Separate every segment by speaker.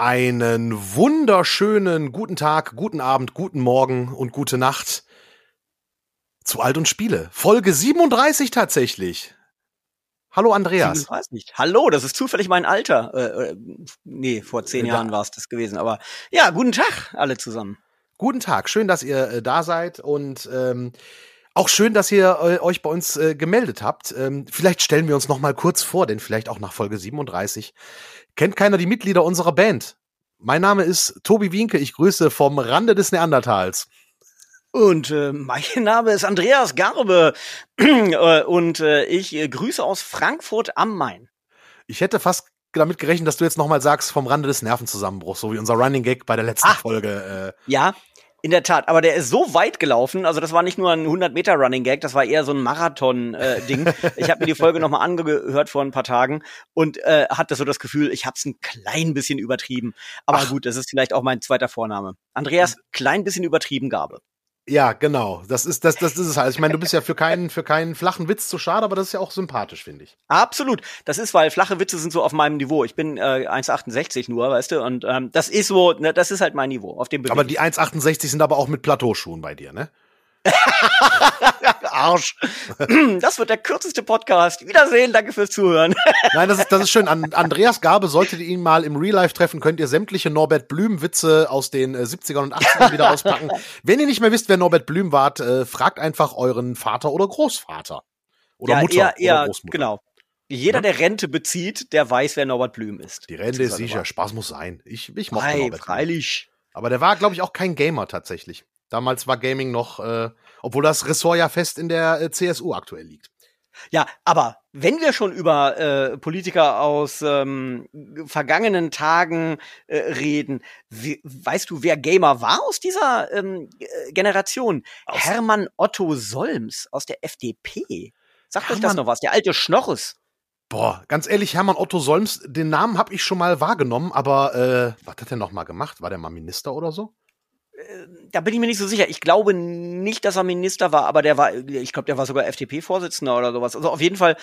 Speaker 1: Einen wunderschönen guten Tag, guten Abend, guten Morgen und gute Nacht zu Alt und Spiele. Folge 37 tatsächlich. Hallo Andreas.
Speaker 2: 37. Hallo, das ist zufällig mein Alter. Äh, äh, nee, vor zehn
Speaker 1: Ja.
Speaker 2: Jahren war es das gewesen. Aber ja, guten Tag alle zusammen.
Speaker 1: Guten Tag, schön, dass ihr äh, da seid und ähm, auch schön, dass ihr äh, euch bei uns äh, gemeldet habt. Ähm, vielleicht stellen wir uns noch mal kurz vor, denn vielleicht auch nach Folge 37 kennt keiner die Mitglieder unserer Band. Mein Name ist Tobi Wienke, ich grüße vom Rande des Neandertals.
Speaker 2: Und äh, mein Name ist Andreas Garbe Äh, und äh, ich äh, grüße aus Frankfurt am Main.
Speaker 1: Ich hätte fast damit gerechnet, dass du jetzt noch mal sagst, vom Rande des Nervenzusammenbruchs, so wie unser Running Gag bei der letzten
Speaker 2: Ah.
Speaker 1: Folge. Äh,
Speaker 2: Ja, in der Tat. Aber der ist so weit gelaufen. Also das war nicht nur ein 100 Meter Running Gag, das war eher so ein Marathon-Ding. ich habe mir die Folge noch mal angehört vor ein paar Tagen und äh, hatte so das Gefühl, ich habe es ein klein bisschen übertrieben. Aber
Speaker 1: Ach.
Speaker 2: gut, das ist vielleicht auch mein zweiter Vorname. Andreas, klein bisschen übertrieben Gabe.
Speaker 1: Ja, genau. Das ist das, das ist es halt. Ich meine, du bist ja für keinen für keinen flachen Witz zu schade, aber das ist ja auch sympathisch, finde ich.
Speaker 2: Absolut. Das ist, weil flache Witze sind so auf meinem Niveau. Ich bin äh, 1,68 nur, weißt du, und ähm, das ist so, ne, das ist halt mein Niveau. Auf dem bewege
Speaker 1: Aber die 1,68 sind aber auch mit Plateauschuhen bei dir, ne?
Speaker 2: Arsch. Das wird der kürzeste Podcast. Wiedersehen, danke fürs Zuhören.
Speaker 1: Nein, das ist, das ist schön. An Andreas Gabe, solltet ihr ihn mal im Real Life treffen, könnt ihr sämtliche Norbert Blüm-Witze aus den äh, 70ern und 80ern wieder auspacken. Wenn ihr nicht mehr wisst, wer Norbert Blüm wart, äh, fragt einfach euren Vater oder Großvater. Oder
Speaker 2: ja,
Speaker 1: Mutter
Speaker 2: eher,
Speaker 1: oder
Speaker 2: eher,
Speaker 1: Großmutter.
Speaker 2: genau. Jeder,
Speaker 1: Ja.
Speaker 2: der Rente bezieht, der weiß, wer Norbert Blüm ist.
Speaker 1: Die Rente ist sicher, Spaß muss sein. Ich, ich mochte
Speaker 2: Ei,
Speaker 1: Norbert Blüm.
Speaker 2: freilich.
Speaker 1: Aber der war, glaube ich, auch kein Gamer tatsächlich. Damals war Gaming noch, äh, obwohl das Ressort ja fest in der äh, CSU aktuell liegt.
Speaker 2: Ja, aber wenn wir schon über äh, Politiker aus ähm, vergangenen Tagen äh, reden, wie, weißt du, wer Gamer war aus dieser ähm, äh, Generation?
Speaker 1: Aus-
Speaker 2: Hermann Otto Solms aus der FDP. Sagt euch das
Speaker 1: Hermann-
Speaker 2: noch was? Der alte Schnorres.
Speaker 1: Boah, ganz ehrlich, Hermann Otto Solms, den Namen habe ich schon mal wahrgenommen, aber äh, was hat er noch mal gemacht? War der mal Minister oder so?
Speaker 2: Da bin ich mir nicht so sicher. Ich glaube nicht, dass er Minister war, aber der war, ich glaube, der war sogar FDP-Vorsitzender oder sowas. Also auf jeden Fall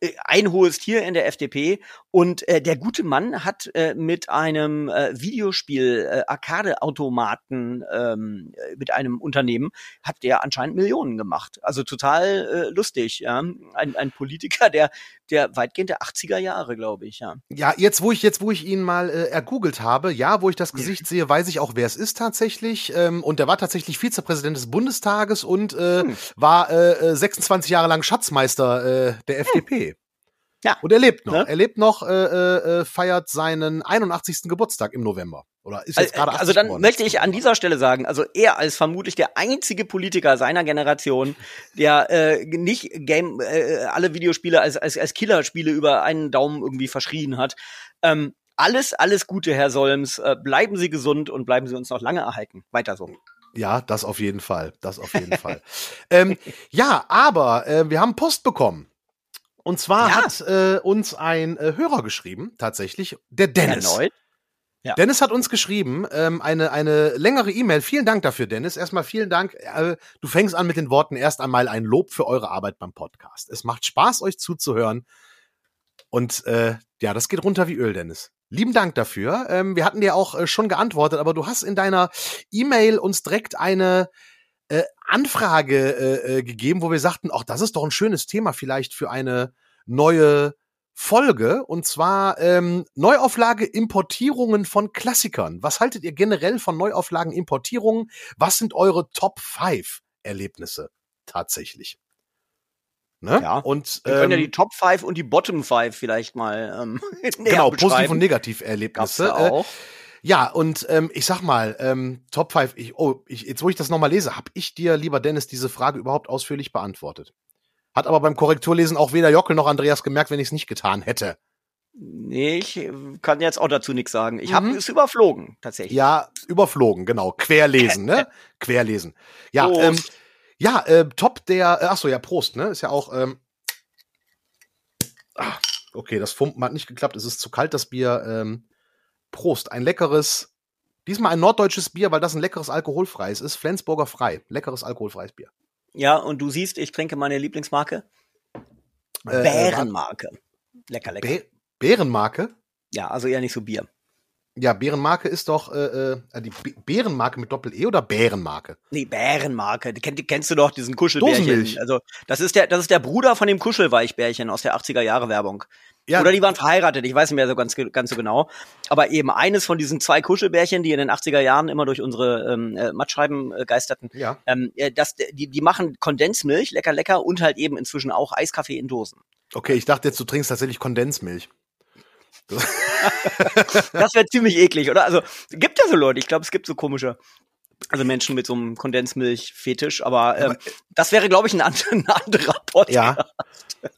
Speaker 2: äh, ein hohes Tier in der FDP. Und äh, der gute Mann hat äh, mit einem äh, Videospiel äh, Arcade-Automaten ähm, äh, mit einem Unternehmen hat der anscheinend Millionen gemacht. Also total äh, lustig. Ja, ein, ein Politiker, der der weitgehend der 80er Jahre, glaube ich. Ja.
Speaker 1: Ja, jetzt wo ich jetzt wo ich ihn mal äh, ergoogelt habe, ja, wo ich das Gesicht sehe, weiß ich auch, wer es ist tatsächlich. Ähm, und der war tatsächlich Vizepräsident des Bundestages und äh,
Speaker 2: Hm.
Speaker 1: war äh, äh, 26 Jahre lang Schatzmeister äh, der FDP.
Speaker 2: Ja.
Speaker 1: Und er lebt noch.
Speaker 2: Ne?
Speaker 1: Er lebt noch, äh, äh, äh, feiert seinen 81. Geburtstag im November. Oder ist jetzt gerade 80
Speaker 2: Also dann
Speaker 1: geworden.
Speaker 2: möchte ich an dieser Stelle sagen, also er als vermutlich der einzige Politiker seiner Generation, der äh, nicht Game äh, alle Videospiele als als als Killerspiele über einen Daumen irgendwie verschrien hat. Ähm, alles alles Gute, Herr Solms. Äh, bleiben Sie gesund und bleiben Sie uns noch lange erhalten. Weiter so.
Speaker 1: Ja, das auf jeden Fall. Das auf jeden Fall. Ähm, ja, aber äh, wir haben Post bekommen. Und zwar
Speaker 2: Ja.
Speaker 1: hat äh, uns ein äh, Hörer geschrieben, tatsächlich, der Dennis.
Speaker 2: Erneut. Ja.
Speaker 1: Dennis hat uns geschrieben, ähm, eine, eine längere E-Mail. Vielen Dank dafür, Dennis. Erstmal vielen Dank. Äh, du fängst an mit den Worten erst einmal ein Lob für eure Arbeit beim Podcast. Es macht Spaß, euch zuzuhören. Und äh, ja, das geht runter wie Öl, Dennis. Lieben Dank dafür. Ähm, wir hatten dir auch äh, schon geantwortet, aber du hast in deiner E-Mail uns direkt eine äh, Anfrage äh, äh, gegeben, wo wir sagten, ach, das ist doch ein schönes Thema vielleicht für eine neue Folge. Und zwar ähm, Neuauflage Importierungen von Klassikern. Was haltet ihr generell von Neuauflagen Importierungen? Was sind eure Top 5 Erlebnisse tatsächlich? Ne?
Speaker 2: Ja.
Speaker 1: Und
Speaker 2: Wir können ja
Speaker 1: ähm,
Speaker 2: die Top 5 und die Bottom 5 vielleicht mal ähm, näher
Speaker 1: genau, positiv und negativ Erlebnisse.
Speaker 2: da
Speaker 1: Äh,
Speaker 2: auch.
Speaker 1: ja, und ähm, ich sag mal, ähm, Top 5, ich, oh, ich, jetzt wo ich das nochmal lese, habe ich dir, lieber Dennis, diese Frage überhaupt ausführlich beantwortet. Hat aber beim Korrekturlesen auch weder Jockel noch Andreas gemerkt, wenn ich es nicht getan hätte.
Speaker 2: Nee, ich äh, kann jetzt auch dazu nichts sagen. Ich
Speaker 1: Mhm.
Speaker 2: habe es überflogen, tatsächlich.
Speaker 1: Ja, überflogen, genau. Querlesen, ne? Querlesen. Ja,
Speaker 2: Prost.
Speaker 1: ähm, ja, äh, Top der, äh, ach so, ja, Prost, ne? Ist ja auch, ähm, ah, okay, das Fumpen hat nicht geklappt, es ist zu kalt, das Bier. Ähm, Prost, ein leckeres, diesmal ein norddeutsches Bier, weil das ein leckeres alkoholfreies ist. Flensburger Frei, leckeres alkoholfreies Bier.
Speaker 2: Ja, und du siehst, ich trinke meine Lieblingsmarke.
Speaker 1: Äh,
Speaker 2: Bärenmarke. Lecker, lecker.
Speaker 1: Bä Bärenmarke?
Speaker 2: ja, also eher nicht so Bier.
Speaker 1: Ja, Bärenmarke ist doch äh, äh, die B Bärenmarke mit Doppel-E oder Bärenmarke?
Speaker 2: Nee, Bärenmarke. Die, kenn, kennst du doch, diesen Kuschelbärchen.
Speaker 1: Dosenmilch.
Speaker 2: Also, das ist der, das ist der Bruder von dem Kuschelweichbärchen aus der 80er Jahre Werbung.
Speaker 1: Ja,
Speaker 2: Oder die waren verheiratet, ich weiß nicht mehr so ganz, ganz so genau. Aber eben eines von diesen zwei Kuschelbärchen, die in den 80er Jahren immer durch unsere ähm, äh, Mattscheiben äh, geisterten,
Speaker 1: ja.
Speaker 2: ähm, äh, das, die, die machen Kondensmilch, lecker, lecker, und halt eben inzwischen auch Eiskaffee in Dosen.
Speaker 1: Okay, ich dachte jetzt, du trinkst tatsächlich Kondensmilch.
Speaker 2: Das wäre ziemlich eklig, oder? Also, gibt ja so Leute, ich glaube, es gibt so komische, also Menschen mit so einem Kondensmilch-Fetisch, aber, ähm,
Speaker 1: Aber,
Speaker 2: das wäre, glaube ich, ein, and ein anderer Podcast.
Speaker 1: Ja.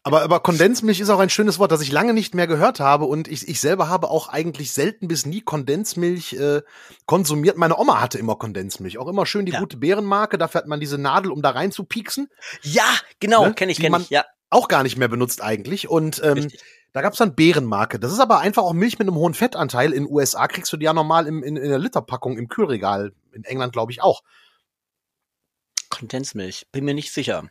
Speaker 1: Aber, aber Kondensmilch ist auch ein schönes Wort, das ich lange nicht mehr gehört habe und ich, ich selber habe auch eigentlich selten bis nie Kondensmilch äh, konsumiert. Meine Oma hatte immer Kondensmilch, auch immer schön die
Speaker 2: Ja.
Speaker 1: gute Bärenmarke. Dafür hat man diese Nadel, um da rein zu pieksen.
Speaker 2: Ja, genau,
Speaker 1: Ne?
Speaker 2: kenne ich, kenne ich, ja.
Speaker 1: Auch gar nicht mehr benutzt eigentlich. Und ähm,
Speaker 2: Richtig.
Speaker 1: Da gab's dann Bärenmarke. Das ist aber einfach auch Milch mit einem hohen Fettanteil. In USA kriegst du die ja normal im, in, in der Literpackung im Kühlregal. In England glaube ich auch.
Speaker 2: Kondensmilch, bin mir nicht sicher.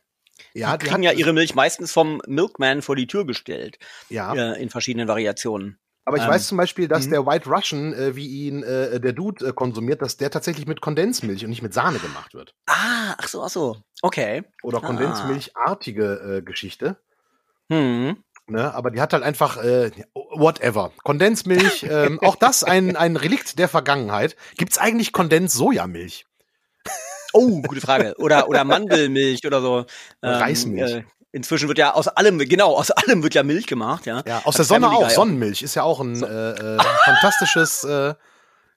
Speaker 1: Ja,
Speaker 2: die kriegen ja ihre Milch meistens vom Milkman vor die Tür gestellt,
Speaker 1: ja.
Speaker 2: äh, in verschiedenen Variationen.
Speaker 1: Aber ich
Speaker 2: Ähm,
Speaker 1: weiß zum Beispiel, dass
Speaker 2: mhm.
Speaker 1: der White Russian, äh, wie ihn äh, der Dude äh, konsumiert, dass der tatsächlich mit Kondensmilch und nicht mit Sahne gemacht wird.
Speaker 2: Ah, ach so, ach so. Okay.
Speaker 1: Oder
Speaker 2: Ah.
Speaker 1: Kondensmilchartige äh, Geschichte.
Speaker 2: Hm.
Speaker 1: Ne? Aber die hat halt einfach äh, whatever. Kondensmilch, ähm, auch das ein, ein Relikt der Vergangenheit. Gibt's eigentlich Kondens-Sojamilch?
Speaker 2: Oh, gute Frage. Oder, oder Mandelmilch oder so.
Speaker 1: Reismilch.
Speaker 2: Äh, inzwischen wird ja aus allem, genau, aus allem wird ja Milch gemacht, ja.
Speaker 1: Ja, aus
Speaker 2: Hat
Speaker 1: der Sonne
Speaker 2: Family
Speaker 1: auch. Sonnenmilch ist ja auch ein äh, äh, fantastisches äh,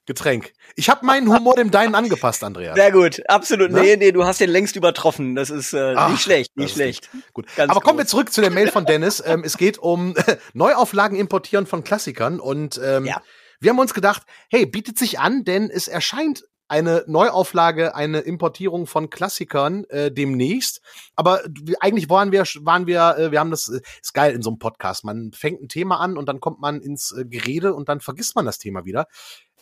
Speaker 1: Getränk. Ich habe meinen Humor dem deinen angepasst, Andreas.
Speaker 2: Sehr gut, absolut.
Speaker 1: Ne?
Speaker 2: Nee, nee, du hast den längst übertroffen. Das ist äh,
Speaker 1: Ach,
Speaker 2: nicht schlecht, nicht schlecht.
Speaker 1: Gut.
Speaker 2: Ganz
Speaker 1: Aber kommen wir zurück zu der Mail von Dennis. ähm, es geht um Neuauflagen importieren von Klassikern und ähm,
Speaker 2: Ja.
Speaker 1: wir haben uns gedacht, hey, bietet sich an, denn es erscheint eine Neuauflage, eine Importierung von Klassikern äh, demnächst. Aber eigentlich waren wir, waren wir, äh, wir haben das, äh, ist geil in so einem Podcast. Man fängt ein Thema an und dann kommt man ins äh, Gerede und dann vergisst man das Thema wieder.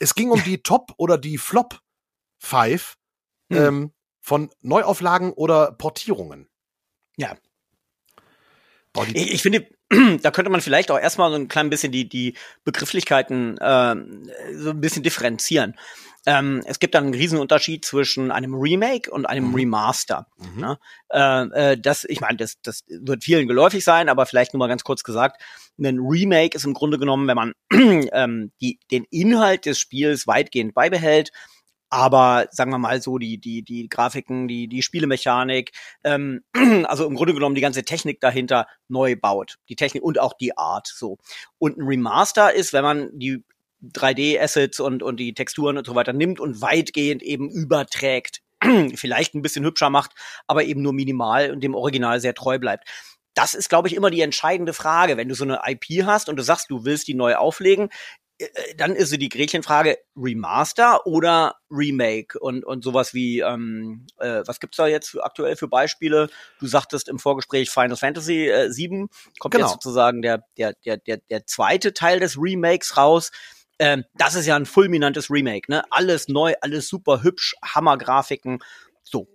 Speaker 1: Es ging um die Top oder die Flop Five
Speaker 2: Hm.
Speaker 1: ähm, von Neuauflagen oder Portierungen.
Speaker 2: Ja.
Speaker 1: Boah,
Speaker 2: Ich, ich finde, da könnte man vielleicht auch erstmal so ein klein bisschen die, die Begrifflichkeiten ähm, so ein bisschen differenzieren. Ähm, es gibt dann einen Riesenunterschied zwischen einem Remake und einem
Speaker 1: Mhm.
Speaker 2: Remaster.
Speaker 1: Mhm.
Speaker 2: Ne? Äh, äh, das, ich meine, das, das wird vielen geläufig sein, aber vielleicht nur mal ganz kurz gesagt, ein Remake ist im Grunde genommen, wenn man ähm, die, den Inhalt des Spiels weitgehend beibehält, aber sagen wir mal so die die die Grafiken, die die Spielemechanik, ähm, also im Grunde genommen die ganze Technik dahinter neu baut, die Technik und auch die Art so. Und ein Remaster ist, wenn man die 3D-Assets und und die Texturen und so weiter nimmt und weitgehend eben überträgt, vielleicht ein bisschen hübscher macht, aber eben nur minimal und dem Original sehr treu bleibt. Das ist, glaube ich, immer die entscheidende Frage. Wenn du so eine IP hast und du sagst, du willst die neu auflegen, äh, dann ist so die Gretchenfrage Remaster oder Remake und und sowas wie ähm, äh, was gibt's da jetzt für, aktuell für Beispiele? Du sagtest im Vorgespräch Final Fantasy äh, 7 kommt
Speaker 1: Genau.
Speaker 2: jetzt sozusagen der der der der der zweite Teil des Remakes raus. Ähm, das ist ja ein fulminantes Remake, ne? Alles neu, alles super hübsch, Hammergrafiken. So.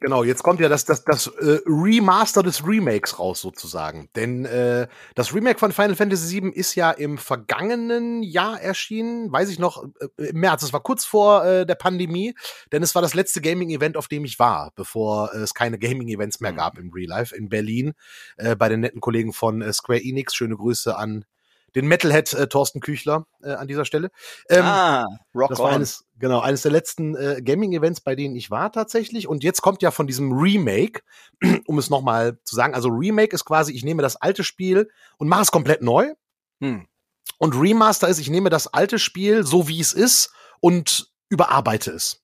Speaker 1: Genau, jetzt kommt ja das, das, das äh, Remaster des Remakes raus sozusagen. Denn äh, das Remake von Final Fantasy VII ist ja im vergangenen Jahr erschienen, weiß ich noch, äh, im März. Es war kurz vor äh, der Pandemie, denn es war das letzte Gaming-Event, auf dem ich war, bevor äh, es keine Gaming-Events mehr
Speaker 2: Mhm.
Speaker 1: gab im Real Life in Berlin äh, bei den netten Kollegen von äh, Square Enix. Schöne Grüße an den Metalhead äh, Thorsten Küchler äh, an dieser Stelle. Ähm,
Speaker 2: ah, Rock
Speaker 1: das war
Speaker 2: on.
Speaker 1: eines, genau, eines der letzten äh, Gaming-Events, bei denen ich war tatsächlich. Und jetzt kommt ja von diesem Remake, um es nochmal zu sagen, also Remake ist quasi, ich nehme das alte Spiel und mache es komplett neu.
Speaker 2: Hm.
Speaker 1: Und Remaster ist, ich nehme das alte Spiel so wie es ist und überarbeite es.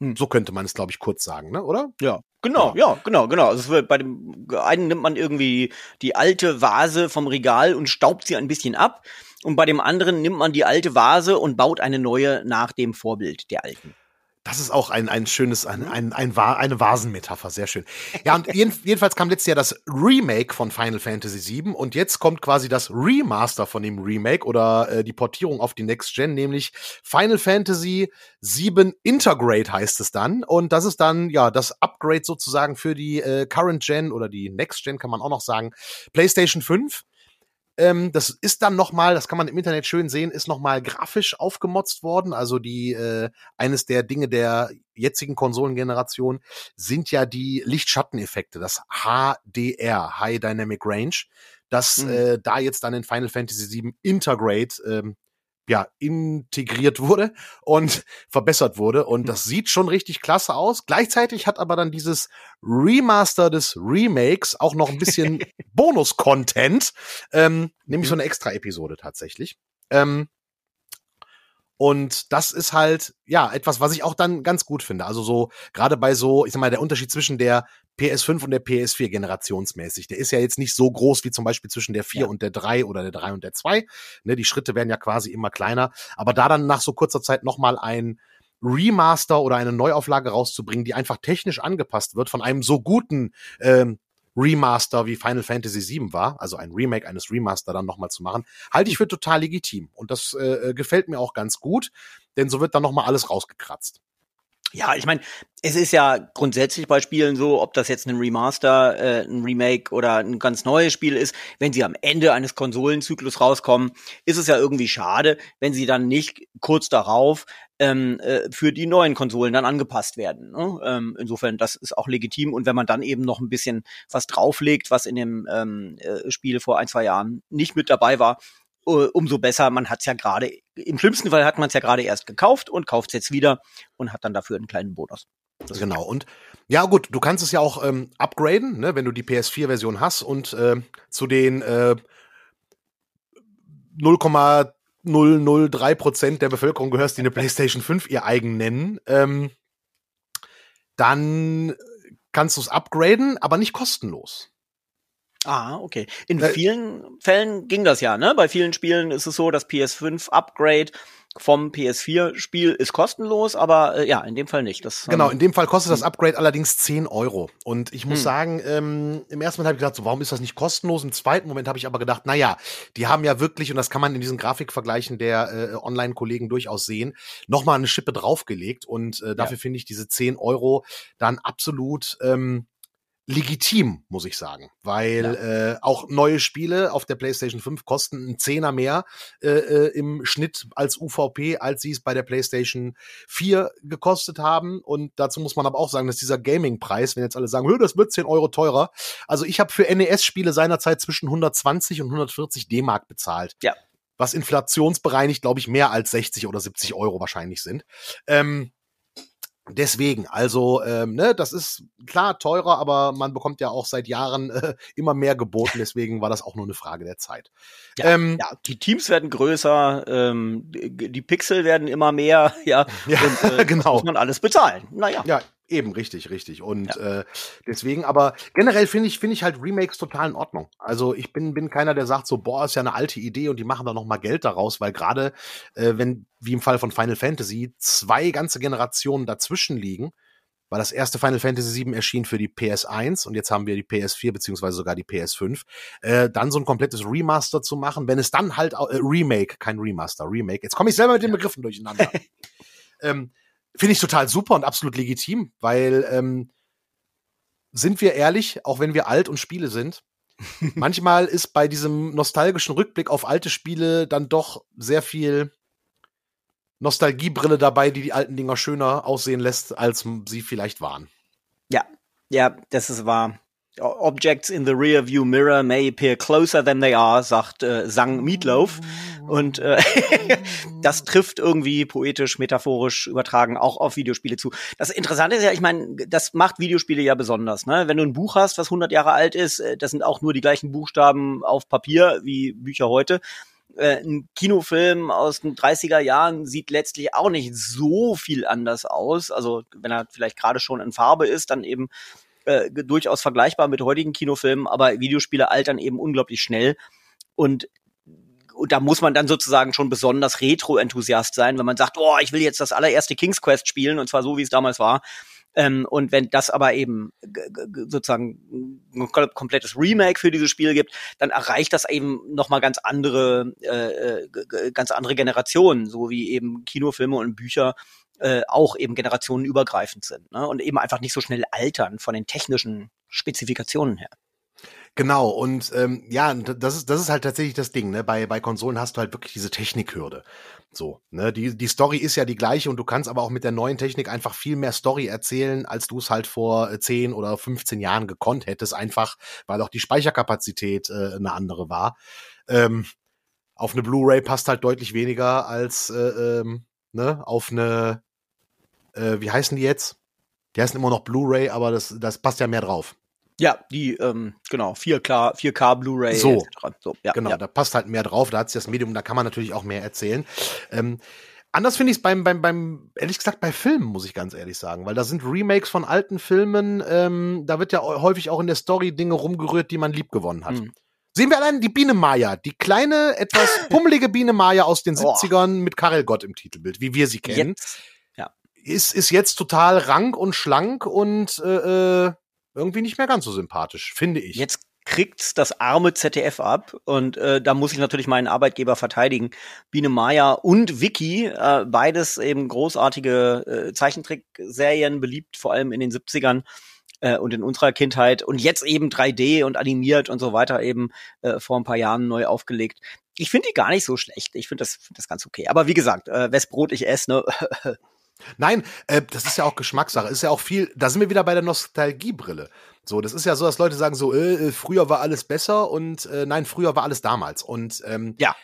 Speaker 2: Hm.
Speaker 1: So könnte man es, glaube ich, kurz sagen, ne? oder?
Speaker 2: Ja, genau, ja, genau, genau. Also bei dem einen nimmt man irgendwie die alte Vase vom Regal und staubt sie ein bisschen ab. Und bei dem anderen nimmt man die alte Vase und baut eine neue nach dem Vorbild der alten.
Speaker 1: Das ist auch ein, ein schönes, ein, ein, ein, Va- eine Vasenmetapher, sehr schön. Ja, und jeden, jedenfalls kam letztes Jahr das Remake von Final Fantasy VII und jetzt kommt quasi das Remaster von dem Remake oder äh, die Portierung auf die Next Gen, nämlich Final Fantasy VII Integrate heißt es dann. Und das ist dann ja das Upgrade sozusagen für die äh, Current Gen oder die Next Gen kann man auch noch sagen, PlayStation 5. Ähm, das ist dann nochmal, das kann man im Internet schön sehen, ist nochmal grafisch aufgemotzt worden. Also die äh, eines der Dinge der jetzigen Konsolengeneration sind ja die Lichtschatteneffekte, das HDR, High Dynamic Range, das mhm. äh, da jetzt dann in Final Fantasy VII Integrate ähm, ja, integriert wurde und verbessert wurde. Und das sieht schon richtig klasse aus. Gleichzeitig hat aber dann dieses Remaster des Remakes auch noch ein bisschen Bonus-Content, ähm, nämlich so eine Extra-Episode tatsächlich. Ähm, und das ist halt, ja, etwas, was ich auch dann ganz gut finde. Also so, gerade bei so, ich sag mal, der Unterschied zwischen der PS5 und der PS4 generationsmäßig, der ist ja jetzt nicht so groß wie zum Beispiel zwischen der 4 ja. und der 3 oder der 3 und der 2. Ne, die Schritte werden ja quasi immer kleiner. Aber da dann nach so kurzer Zeit nochmal ein Remaster oder eine Neuauflage rauszubringen, die einfach technisch angepasst wird von einem so guten ähm, Remaster wie Final Fantasy VII war, also ein Remake eines Remaster dann nochmal zu machen, halte ich für total legitim. Und das äh, gefällt mir auch ganz gut, denn so wird dann nochmal alles rausgekratzt.
Speaker 2: Ja, ich meine, es ist ja grundsätzlich bei Spielen so, ob das jetzt ein Remaster, äh, ein Remake oder ein ganz neues Spiel ist, wenn sie am Ende eines Konsolenzyklus rauskommen, ist es ja irgendwie schade, wenn sie dann nicht kurz darauf ähm, äh, für die neuen Konsolen dann angepasst werden. Ne? Ähm, insofern, das ist auch legitim. Und wenn man dann eben noch ein bisschen was drauflegt, was in dem ähm, äh, Spiel vor ein, zwei Jahren nicht mit dabei war, umso besser. Man hat es ja gerade, im schlimmsten Fall hat man es ja gerade erst gekauft und kauft es jetzt wieder und hat dann dafür einen kleinen Bonus.
Speaker 1: Das genau. Und ja, gut, du kannst es ja auch ähm, upgraden, ne, wenn du die PS4-Version hast und äh, zu den äh, 0,003 Prozent der Bevölkerung gehörst, die eine PlayStation 5 ihr eigen nennen, ähm, dann kannst du es upgraden, aber nicht kostenlos.
Speaker 2: Ah, okay. In äh, vielen Fällen ging das ja, ne? Bei vielen Spielen ist es so, das PS5 Upgrade vom PS4-Spiel ist kostenlos, aber äh, ja, in dem Fall nicht. Das,
Speaker 1: ähm, genau, in dem Fall kostet das hm. Upgrade allerdings 10 Euro. Und ich muss hm. sagen, ähm, im ersten Moment habe ich gedacht, so, warum ist das nicht kostenlos? Im zweiten Moment habe ich aber gedacht, naja, die haben ja wirklich, und das kann man in diesen Grafikvergleichen der äh, Online-Kollegen durchaus sehen, nochmal eine Schippe draufgelegt. Und äh, dafür ja. finde ich diese 10 Euro dann absolut ähm, legitim, muss ich sagen, weil ja. äh, auch neue Spiele auf der PlayStation 5 kosten einen Zehner mehr äh, äh im Schnitt als UVP, als sie es bei der PlayStation 4 gekostet haben. Und dazu muss man aber auch sagen, dass dieser Gaming-Preis, wenn jetzt alle sagen, das wird 10 Euro teurer, also ich habe für NES-Spiele seinerzeit zwischen 120 und 140 D-Mark bezahlt.
Speaker 2: Ja.
Speaker 1: Was inflationsbereinigt, glaube ich, mehr als 60 oder 70 Euro wahrscheinlich sind. Ähm, Deswegen, also, ähm, ne, das ist klar teurer, aber man bekommt ja auch seit Jahren äh, immer mehr geboten, deswegen war das auch nur eine Frage der Zeit.
Speaker 2: Ja, ähm, ja die Teams werden größer, ähm, die Pixel werden immer mehr, ja,
Speaker 1: ja und, äh, genau.
Speaker 2: muss man alles bezahlen.
Speaker 1: Naja. Ja, Eben, richtig, richtig. Und ja. äh, deswegen, aber generell finde ich, finde ich halt Remakes total in Ordnung. Also ich bin, bin keiner, der sagt so, boah, ist ja eine alte Idee und die machen da noch mal Geld daraus, weil gerade, äh, wenn, wie im Fall von Final Fantasy, zwei ganze Generationen dazwischen liegen, weil das erste Final Fantasy VII erschien für die PS1 und jetzt haben wir die PS4 beziehungsweise sogar die PS5, äh, dann so ein komplettes Remaster zu machen, wenn es dann halt äh, Remake, kein Remaster, Remake. Jetzt komme ich selber mit den Begriffen durcheinander. ähm, Finde ich total super und absolut legitim, weil ähm, sind wir ehrlich, auch wenn wir alt und Spiele sind, manchmal ist bei diesem nostalgischen Rückblick auf alte Spiele dann doch sehr viel Nostalgiebrille dabei, die die alten Dinger schöner aussehen lässt, als sie vielleicht waren.
Speaker 2: Ja, ja, das ist wahr. Objects in the rear view mirror may appear closer than they are, sagt äh, Sang Meatloaf. Und äh, das trifft irgendwie poetisch, metaphorisch übertragen auch auf Videospiele zu. Das Interessante ist ja, ich meine, das macht Videospiele ja besonders. Ne? Wenn du ein Buch hast, was 100 Jahre alt ist, äh, das sind auch nur die gleichen Buchstaben auf Papier wie Bücher heute. Äh, ein Kinofilm aus den 30er Jahren sieht letztlich auch nicht so viel anders aus. Also wenn er vielleicht gerade schon in Farbe ist, dann eben äh, durchaus vergleichbar mit heutigen Kinofilmen, aber Videospiele altern eben unglaublich schnell. Und und da muss man dann sozusagen schon besonders Retro-Enthusiast sein, wenn man sagt, oh, ich will jetzt das allererste King's Quest spielen, und zwar so, wie es damals war. Ähm, und wenn das aber eben sozusagen ein komplettes Remake für dieses Spiel gibt, dann erreicht das eben nochmal ganz andere, äh, äh ganz andere Generationen, so wie eben Kinofilme und Bücher äh, auch eben generationenübergreifend sind ne? und eben einfach nicht so schnell altern von den technischen Spezifikationen her.
Speaker 1: Genau, und ähm, ja, das ist, das ist halt tatsächlich das Ding, ne? Bei, bei Konsolen hast du halt wirklich diese Technikhürde. So, ne? Die, die Story ist ja die gleiche und du kannst aber auch mit der neuen Technik einfach viel mehr Story erzählen, als du es halt vor 10 oder 15 Jahren gekonnt hättest, einfach weil auch die Speicherkapazität äh, eine andere war. Ähm, auf eine Blu-ray passt halt deutlich weniger als äh, ähm, ne, auf eine, äh, wie heißen die jetzt? Die heißen immer noch Blu-ray, aber das, das passt ja mehr drauf.
Speaker 2: Ja, die, ähm, genau, 4K, 4K Blu-ray.
Speaker 1: So, so ja, genau, ja. da passt halt mehr drauf, da hat sich das Medium, da kann man natürlich auch mehr erzählen. Ähm, anders finde ich es beim, beim, beim, ehrlich gesagt, bei Filmen, muss ich ganz ehrlich sagen, weil da sind Remakes von alten Filmen, ähm, da wird ja häufig auch in der Story Dinge rumgerührt, die man lieb gewonnen hat. Hm. Sehen wir allein die Biene Maya, die kleine, etwas pummelige Biene Maya aus den 70ern mit Karel Gott im Titelbild, wie wir sie kennen. Jetzt. Ist, ist jetzt total rank und schlank und äh, äh irgendwie nicht mehr ganz so sympathisch, finde ich.
Speaker 2: Jetzt kriegt's das arme ZDF ab und äh, da muss ich natürlich meinen Arbeitgeber verteidigen. Biene Maya und Vicky, äh, beides eben großartige äh, Zeichentrickserien, beliebt vor allem in den 70ern äh, und in unserer Kindheit und jetzt eben 3D und animiert und so weiter eben äh, vor ein paar Jahren neu aufgelegt. Ich finde die gar nicht so schlecht. Ich finde das, find das ganz okay. Aber wie gesagt, äh, wes Brot ich esse, ne?
Speaker 1: Nein, äh, das ist ja auch Geschmackssache. Ist ja auch viel, da sind wir wieder bei der Nostalgiebrille. So, das ist ja so, dass Leute sagen so, äh, äh, früher war alles besser und äh, nein, früher war alles damals. Und ähm, ja.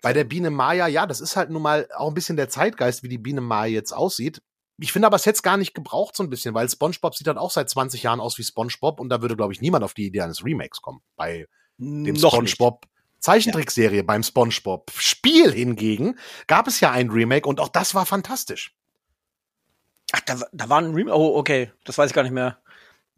Speaker 1: Bei der Biene Maya, ja, das ist halt nun mal auch ein bisschen der Zeitgeist, wie die Biene Maya jetzt aussieht. Ich finde aber es jetzt gar nicht gebraucht so ein bisschen, weil SpongeBob sieht halt auch seit 20 Jahren aus wie SpongeBob und da würde, glaube ich, niemand auf die Idee eines Remakes kommen. Bei dem Noch SpongeBob nicht. Zeichentrickserie, ja. beim SpongeBob Spiel hingegen gab es ja ein Remake und auch das war fantastisch.
Speaker 2: Ach, da, da war ein Remake. Oh, okay. Das weiß ich gar nicht mehr.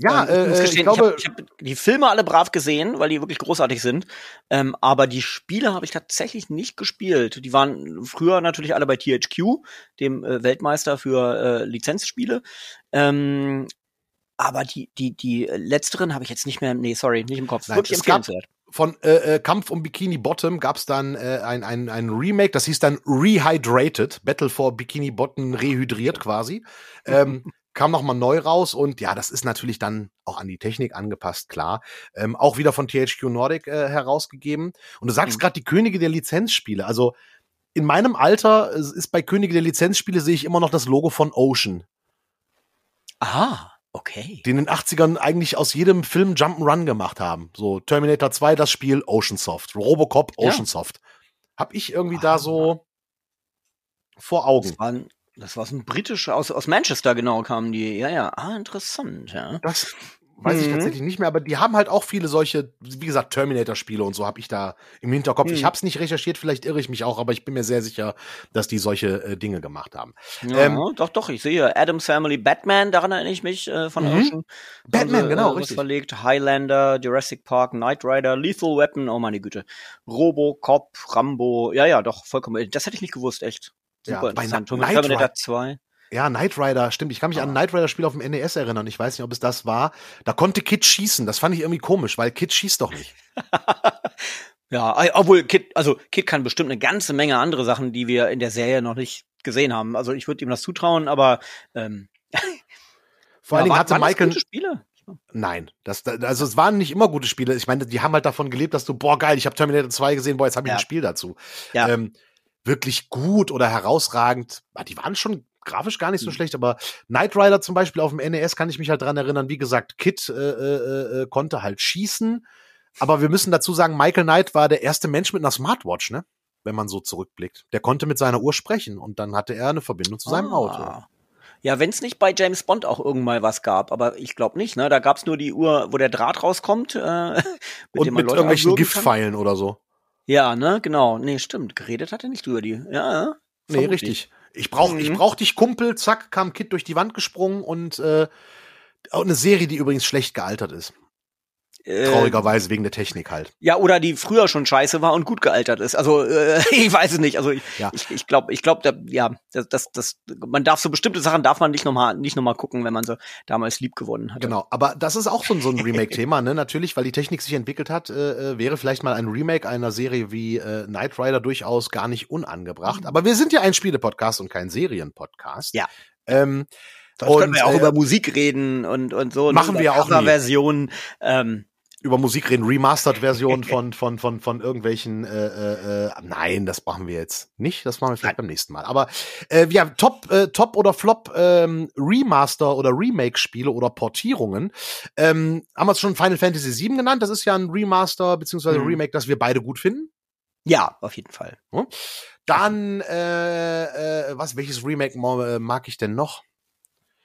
Speaker 1: Ja, ähm, ich, äh, gestehen, ich glaube,
Speaker 2: ich habe hab die Filme alle brav gesehen, weil die wirklich großartig sind. Ähm, aber die Spiele habe ich tatsächlich nicht gespielt. Die waren früher natürlich alle bei THQ, dem äh, Weltmeister für äh, Lizenzspiele. Ähm, aber die, die, die letzteren habe ich jetzt nicht mehr, nee, sorry, nicht im Kopf.
Speaker 1: Nein, wirklich empfehlenswert von äh, äh, Kampf um Bikini Bottom gab es dann äh, ein, ein, ein Remake, das hieß dann Rehydrated, Battle for Bikini Bottom rehydriert quasi. Ähm, kam nochmal neu raus und ja, das ist natürlich dann auch an die Technik angepasst, klar. Ähm, auch wieder von THQ Nordic äh, herausgegeben. Und du sagst mhm. gerade die Könige der Lizenzspiele. Also in meinem Alter ist bei Könige der Lizenzspiele sehe ich immer noch das Logo von Ocean.
Speaker 2: Ah. Okay.
Speaker 1: Die in den 80ern eigentlich aus jedem Film Jump'n'Run gemacht haben. So Terminator 2 das Spiel, Oceansoft. Robocop, Oceansoft. Ja. Hab ich irgendwie ah, da so vor Augen.
Speaker 2: Das war, ein, das war so ein britischer, aus, aus Manchester genau kamen die. Ja, ja, ah, interessant, ja.
Speaker 1: Das, Weiß mhm. ich tatsächlich nicht mehr, aber die haben halt auch viele solche, wie gesagt, Terminator-Spiele und so habe ich da im Hinterkopf. Mhm. Ich habe es nicht recherchiert, vielleicht irre ich mich auch, aber ich bin mir sehr sicher, dass die solche äh, Dinge gemacht haben.
Speaker 2: Ja, ähm, doch, doch, ich sehe Adams Family, Batman, daran erinnere ich mich äh, von mhm. Ocean.
Speaker 1: Batman, sie, genau, äh, richtig.
Speaker 2: verlegt, Highlander, Jurassic Park, Knight Rider, Lethal Weapon, oh meine Güte, Robocop, Rambo, ja, ja, doch, vollkommen, das hätte ich nicht gewusst, echt. Super ja, interessant.
Speaker 1: Terminator 2. Ja, Knight Rider, stimmt. Ich kann mich oh. an ein Knight Rider Spiel auf dem NES erinnern. Ich weiß nicht, ob es das war. Da konnte Kid schießen. Das fand ich irgendwie komisch, weil Kid schießt doch nicht.
Speaker 2: ja, obwohl Kid, also Kid kann bestimmt eine ganze Menge andere Sachen, die wir in der Serie noch nicht gesehen haben. Also ich würde ihm das zutrauen, aber ähm,
Speaker 1: vor allen Dingen hatte Michael gute Spiele. Nein, das, also es waren nicht immer gute Spiele. Ich meine, die haben halt davon gelebt, dass du, boah, geil, ich habe Terminator 2 gesehen, boah, jetzt habe ich ja. ein Spiel dazu. Ja. Ähm, wirklich gut oder herausragend, ah, die waren schon grafisch gar nicht so mhm. schlecht, aber Knight Rider zum Beispiel auf dem NES kann ich mich halt dran erinnern. Wie gesagt, Kit äh, äh, äh, konnte halt schießen, aber wir müssen dazu sagen, Michael Knight war der erste Mensch mit einer Smartwatch, ne? Wenn man so zurückblickt. Der konnte mit seiner Uhr sprechen und dann hatte er eine Verbindung zu seinem ah. Auto.
Speaker 2: Ja, wenn es nicht bei James Bond auch irgendwann was gab, aber ich glaube nicht, ne? Da gab's nur die Uhr, wo der Draht rauskommt. Äh,
Speaker 1: mit und mit Leute irgendwelchen Giftpfeilen oder so.
Speaker 2: Ja, ne, genau. Nee, stimmt. Geredet hat er nicht über die. Ja, ja.
Speaker 1: Nee, richtig. Ich brauch, mhm. ich brauch dich, Kumpel, zack, kam Kid durch die Wand gesprungen und äh, eine Serie, die übrigens schlecht gealtert ist. Äh, Traurigerweise wegen der Technik halt.
Speaker 2: Ja, oder die früher schon scheiße war und gut gealtert ist. Also äh, ich weiß es nicht. Also ich ja. ich, ich glaube, ich glaube, ja, das, das, das, man darf so bestimmte Sachen darf man nicht nochmal nicht noch mal gucken, wenn man so damals lieb gewonnen hat.
Speaker 1: Genau, aber das ist auch so, so ein Remake-Thema, ne? Natürlich, weil die Technik sich entwickelt hat, äh, äh, wäre vielleicht mal ein Remake einer Serie wie äh, Knight Rider durchaus gar nicht unangebracht. Mhm. Aber wir sind ja ein Spiele-Podcast und kein Serien-Podcast.
Speaker 2: Ja. Ähm, Sonst können wir auch äh, über Musik reden und, und so.
Speaker 1: Machen wir auch.
Speaker 2: Versionen. Ähm,
Speaker 1: über Musik reden, Remastered-Versionen von, von, von, von irgendwelchen, äh, äh, äh, nein, das machen wir jetzt nicht, das machen wir vielleicht nein. beim nächsten Mal. Aber äh, haben Top, äh, Top oder Flop ähm, Remaster oder Remake-Spiele oder Portierungen. Ähm, haben wir es schon Final Fantasy VII genannt, das ist ja ein Remaster beziehungsweise mhm. Remake, das wir beide gut finden.
Speaker 2: Ja, auf jeden Fall.
Speaker 1: Dann, äh, äh, was, welches Remake äh, mag ich denn noch?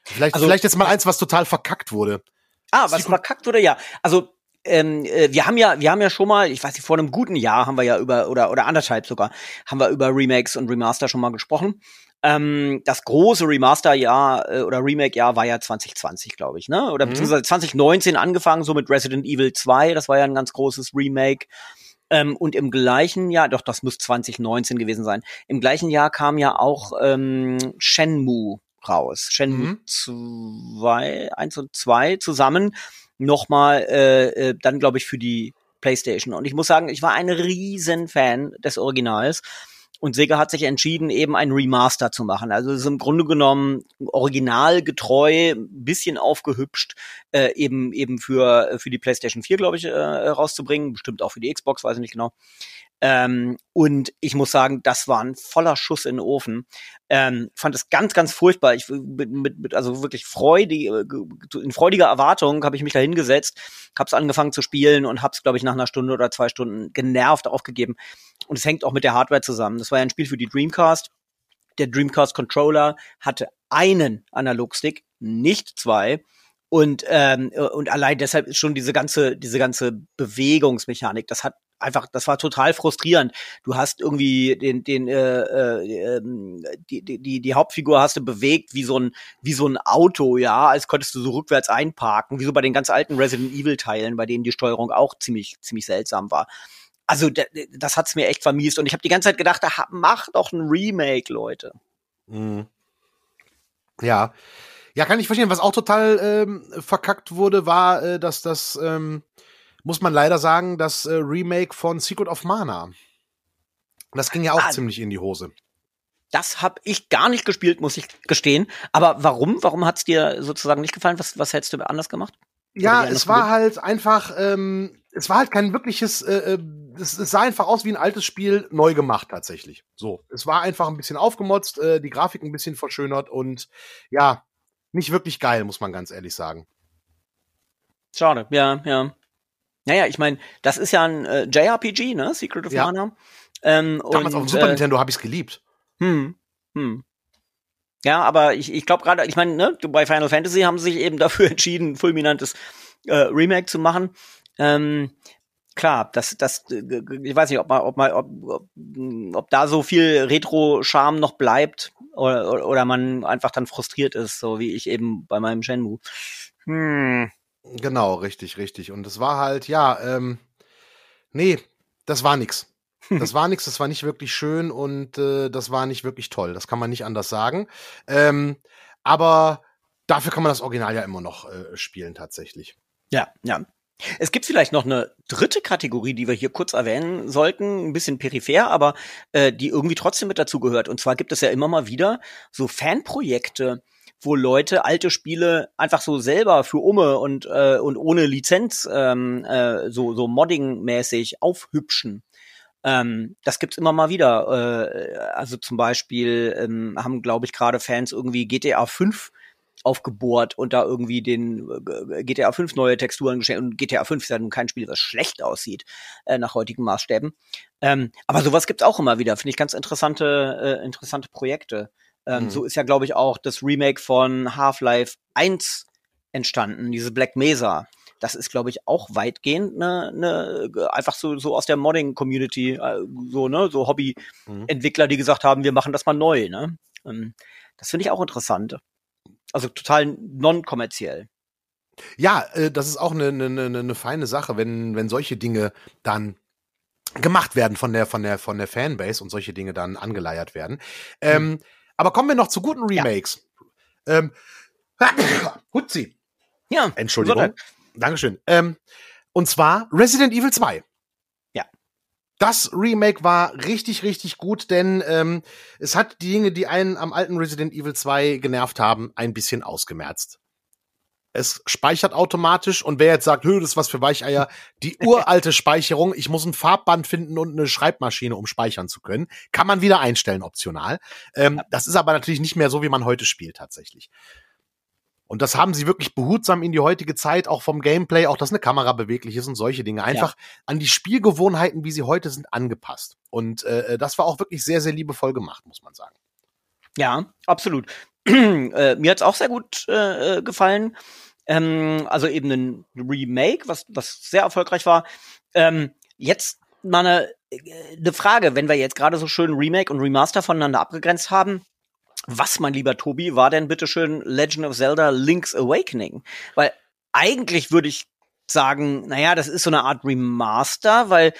Speaker 1: Vielleicht, also, vielleicht jetzt mal eins, was total verkackt wurde.
Speaker 2: Ah, was verkackt wurde, ja. Also ähm, äh, wir haben ja, wir haben ja schon mal, ich weiß nicht, vor einem guten Jahr haben wir ja über oder oder anderthalb sogar haben wir über Remakes und Remaster schon mal gesprochen. Ähm, das große Remaster-Jahr äh, oder Remake-Jahr war ja 2020, glaube ich, ne? Oder mhm. beziehungsweise 2019 angefangen, so mit Resident Evil 2, das war ja ein ganz großes Remake. Ähm, und im gleichen Jahr, doch, das muss 2019 gewesen sein. Im gleichen Jahr kam ja auch ähm, Shenmue raus. Shenmue mhm. 2, 1 und 2 zusammen nochmal äh, äh, dann, glaube ich, für die PlayStation. Und ich muss sagen, ich war ein riesen Fan des Originals. Und Sega hat sich entschieden, eben ein Remaster zu machen. Also es ist im Grunde genommen originalgetreu, bisschen aufgehübscht, äh, eben eben für für die PlayStation 4, glaube ich, äh, rauszubringen. Bestimmt auch für die Xbox, weiß ich nicht genau. Ähm, und ich muss sagen, das war ein voller Schuss in den Ofen. Ähm, fand es ganz, ganz furchtbar. Ich mit, mit, also wirklich freudig, äh, in freudiger Erwartung habe ich mich da hingesetzt, habe es angefangen zu spielen und habe es, glaube ich, nach einer Stunde oder zwei Stunden genervt aufgegeben. Und es hängt auch mit der Hardware zusammen. Das war ja ein Spiel für die Dreamcast. Der Dreamcast Controller hatte einen Analogstick, nicht zwei. Und, ähm, und allein deshalb ist schon diese ganze, diese ganze Bewegungsmechanik, das hat einfach, das war total frustrierend. Du hast irgendwie den, den, äh, äh, ähm, die, die, die Hauptfigur hast du bewegt wie so ein, wie so ein Auto, ja, als könntest du so rückwärts einparken, wie so bei den ganz alten Resident Evil Teilen, bei denen die Steuerung auch ziemlich, ziemlich seltsam war. Also das hat's mir echt vermiest und ich habe die ganze Zeit gedacht, mach doch ein Remake, Leute.
Speaker 1: Mhm. Ja. Ja, kann ich verstehen. Was auch total ähm, verkackt wurde, war, äh, dass das ähm, muss man leider sagen, das äh, Remake von Secret of Mana. Das ging ja auch ah, ziemlich in die Hose.
Speaker 2: Das habe ich gar nicht gespielt, muss ich gestehen. Aber warum? Warum hat's dir sozusagen nicht gefallen? Was, was hättest du anders gemacht?
Speaker 1: Ja, es war halt einfach, ähm, es war halt kein wirkliches, äh, äh, es, es sah einfach aus wie ein altes Spiel, neu gemacht tatsächlich. So, es war einfach ein bisschen aufgemotzt, äh, die Grafik ein bisschen verschönert und ja, nicht wirklich geil, muss man ganz ehrlich sagen.
Speaker 2: Schade, ja, ja. Naja, ich meine, das ist ja ein äh, JRPG, ne? Secret of ja. Mana.
Speaker 1: Ähm, Damals und, auf dem Super äh, Nintendo habe ich es geliebt.
Speaker 2: Hm, hm. Ja, aber ich, ich glaube gerade, ich meine, ne, bei Final Fantasy haben sie sich eben dafür entschieden, fulminantes äh, Remake zu machen. Ähm, klar, das, das, ich weiß nicht, ob man, ob man, ob, ob, ob da so viel Retro-Charme noch bleibt oder, oder man einfach dann frustriert ist, so wie ich eben bei meinem Shenmue.
Speaker 1: Hm. Genau, richtig, richtig. Und es war halt, ja, ähm, nee, das war nix. Das war nix, das war nicht wirklich schön und äh, das war nicht wirklich toll. Das kann man nicht anders sagen. Ähm, aber dafür kann man das Original ja immer noch äh, spielen, tatsächlich.
Speaker 2: Ja, ja. Es gibt vielleicht noch eine dritte Kategorie, die wir hier kurz erwähnen sollten, ein bisschen peripher, aber äh, die irgendwie trotzdem mit dazugehört. Und zwar gibt es ja immer mal wieder so Fanprojekte, wo Leute alte Spiele einfach so selber für Umme und, äh, und ohne Lizenz ähm, äh, so, so Modding-mäßig aufhübschen. Ähm, das gibt's immer mal wieder. Äh, also zum Beispiel ähm, haben, glaube ich, gerade Fans irgendwie GTA 5 aufgebohrt und da irgendwie den äh, GTA 5 neue Texturen geschenkt. Und GTA 5 ist ja nun kein Spiel, das schlecht aussieht, äh, nach heutigen Maßstäben. Ähm, aber sowas gibt's auch immer wieder. Finde ich ganz interessante, äh, interessante Projekte. Ähm, mhm. So ist ja, glaube ich, auch das Remake von Half-Life 1 entstanden, diese Black Mesa. Das ist, glaube ich, auch weitgehend ne, ne, einfach so, so aus der Modding-Community, äh, so, ne, so Hobby-Entwickler, die gesagt haben, wir machen das mal neu, ne? Ähm, das finde ich auch interessant. Also total non-kommerziell.
Speaker 1: Ja, äh, das ist auch eine, eine, eine, eine feine Sache, wenn, wenn solche Dinge dann gemacht werden von der, von der, von der Fanbase und solche Dinge dann angeleiert werden. Ähm, mhm. Aber kommen wir noch zu guten Remakes. Ja. Ähm, Hutzi. Ja. Entschuldigung. Gesundheit. Dankeschön. Ähm, und zwar Resident Evil 2.
Speaker 2: Ja.
Speaker 1: Das Remake war richtig, richtig gut, denn ähm, es hat die Dinge, die einen am alten Resident Evil 2 genervt haben, ein bisschen ausgemerzt. Es speichert automatisch und wer jetzt sagt, Hö, das ist was für Weicheier, die uralte Speicherung, ich muss ein Farbband finden und eine Schreibmaschine, um speichern zu können, kann man wieder einstellen, optional. Ähm, das ist aber natürlich nicht mehr so, wie man heute spielt tatsächlich. Und das haben sie wirklich behutsam in die heutige Zeit, auch vom Gameplay, auch dass eine Kamera beweglich ist und solche Dinge. Einfach ja. an die Spielgewohnheiten, wie sie heute sind, angepasst. Und äh, das war auch wirklich sehr, sehr liebevoll gemacht, muss man sagen.
Speaker 2: Ja, absolut. äh, mir hat's auch sehr gut äh, äh, gefallen. Ähm, also eben ein Remake, was, was sehr erfolgreich war. Ähm, jetzt mal eine, eine Frage, wenn wir jetzt gerade so schön Remake und Remaster voneinander abgegrenzt haben. Was, mein lieber Tobi, war denn bitteschön Legend of Zelda Link's Awakening? Weil eigentlich würde ich sagen, naja, das ist so eine Art Remaster, weil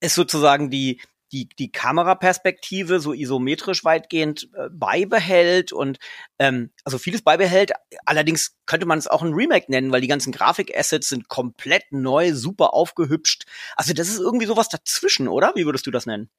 Speaker 2: es sozusagen die, die, die Kameraperspektive so isometrisch weitgehend äh, beibehält und ähm, also vieles beibehält. Allerdings könnte man es auch ein Remake nennen, weil die ganzen Grafikassets sind komplett neu, super aufgehübscht. Also das ist irgendwie sowas dazwischen, oder? Wie würdest du das nennen?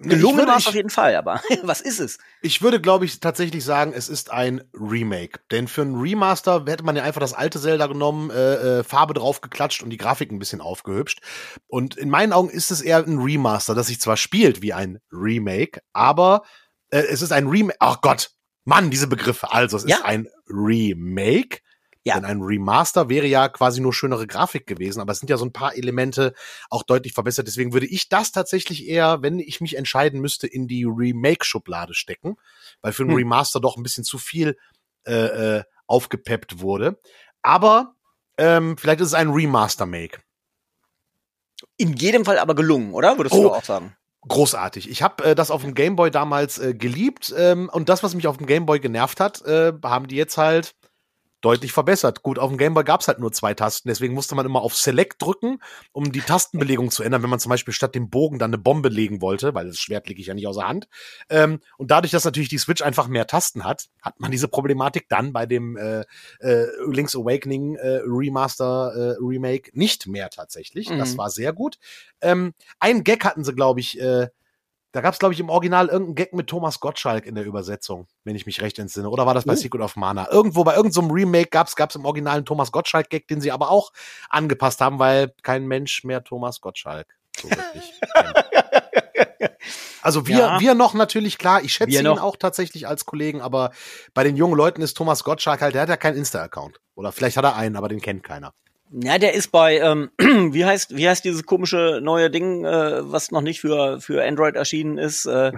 Speaker 2: Gelungen war es auf jeden Fall, aber was ist es?
Speaker 1: Ich würde, glaube ich, tatsächlich sagen, es ist ein Remake. Denn für ein Remaster hätte man ja einfach das alte Zelda genommen, äh, äh, Farbe drauf geklatscht und die Grafik ein bisschen aufgehübscht. Und in meinen Augen ist es eher ein Remaster, das sich zwar spielt wie ein Remake, aber äh, es ist ein Remake. Ach Gott, Mann, diese Begriffe. Also, es ja. ist ein Remake ja. Denn ein Remaster wäre ja quasi nur schönere Grafik gewesen, aber es sind ja so ein paar Elemente auch deutlich verbessert. Deswegen würde ich das tatsächlich eher, wenn ich mich entscheiden müsste, in die Remake-Schublade stecken, weil für ein hm. Remaster doch ein bisschen zu viel äh, äh, aufgepeppt wurde. Aber ähm, vielleicht ist es ein Remaster-Make.
Speaker 2: In jedem Fall aber gelungen, oder? Würdest oh, du auch sagen?
Speaker 1: Großartig. Ich habe äh, das auf dem Gameboy damals äh, geliebt ähm, und das, was mich auf dem Gameboy genervt hat, äh, haben die jetzt halt deutlich verbessert. Gut, auf dem Gameboy gab es halt nur zwei Tasten, deswegen musste man immer auf Select drücken, um die Tastenbelegung zu ändern, wenn man zum Beispiel statt dem Bogen dann eine Bombe legen wollte, weil das Schwert lege ich ja nicht außer Hand. Ähm, und dadurch, dass natürlich die Switch einfach mehr Tasten hat, hat man diese Problematik dann bei dem äh, äh, Link's Awakening äh, Remaster äh, Remake nicht mehr tatsächlich. Mhm. Das war sehr gut. Ähm, ein Gag hatten sie, glaube ich, äh, da gab es, glaube ich, im Original irgendeinen Gag mit Thomas Gottschalk in der Übersetzung, wenn ich mich recht entsinne. Oder war das bei oh. Secret of Mana? Irgendwo bei irgendeinem so Remake gab es im Original einen Thomas Gottschalk-Gag, den sie aber auch angepasst haben, weil kein Mensch mehr Thomas Gottschalk so wirklich Also wir, ja. wir noch natürlich, klar, ich schätze ihn auch tatsächlich als Kollegen, aber bei den jungen Leuten ist Thomas Gottschalk halt, der hat ja keinen Insta-Account. Oder vielleicht hat er einen, aber den kennt keiner.
Speaker 2: Ja, der ist bei, ähm, wie heißt, wie heißt dieses komische neue Ding, äh, was noch nicht für, für Android erschienen ist? Äh,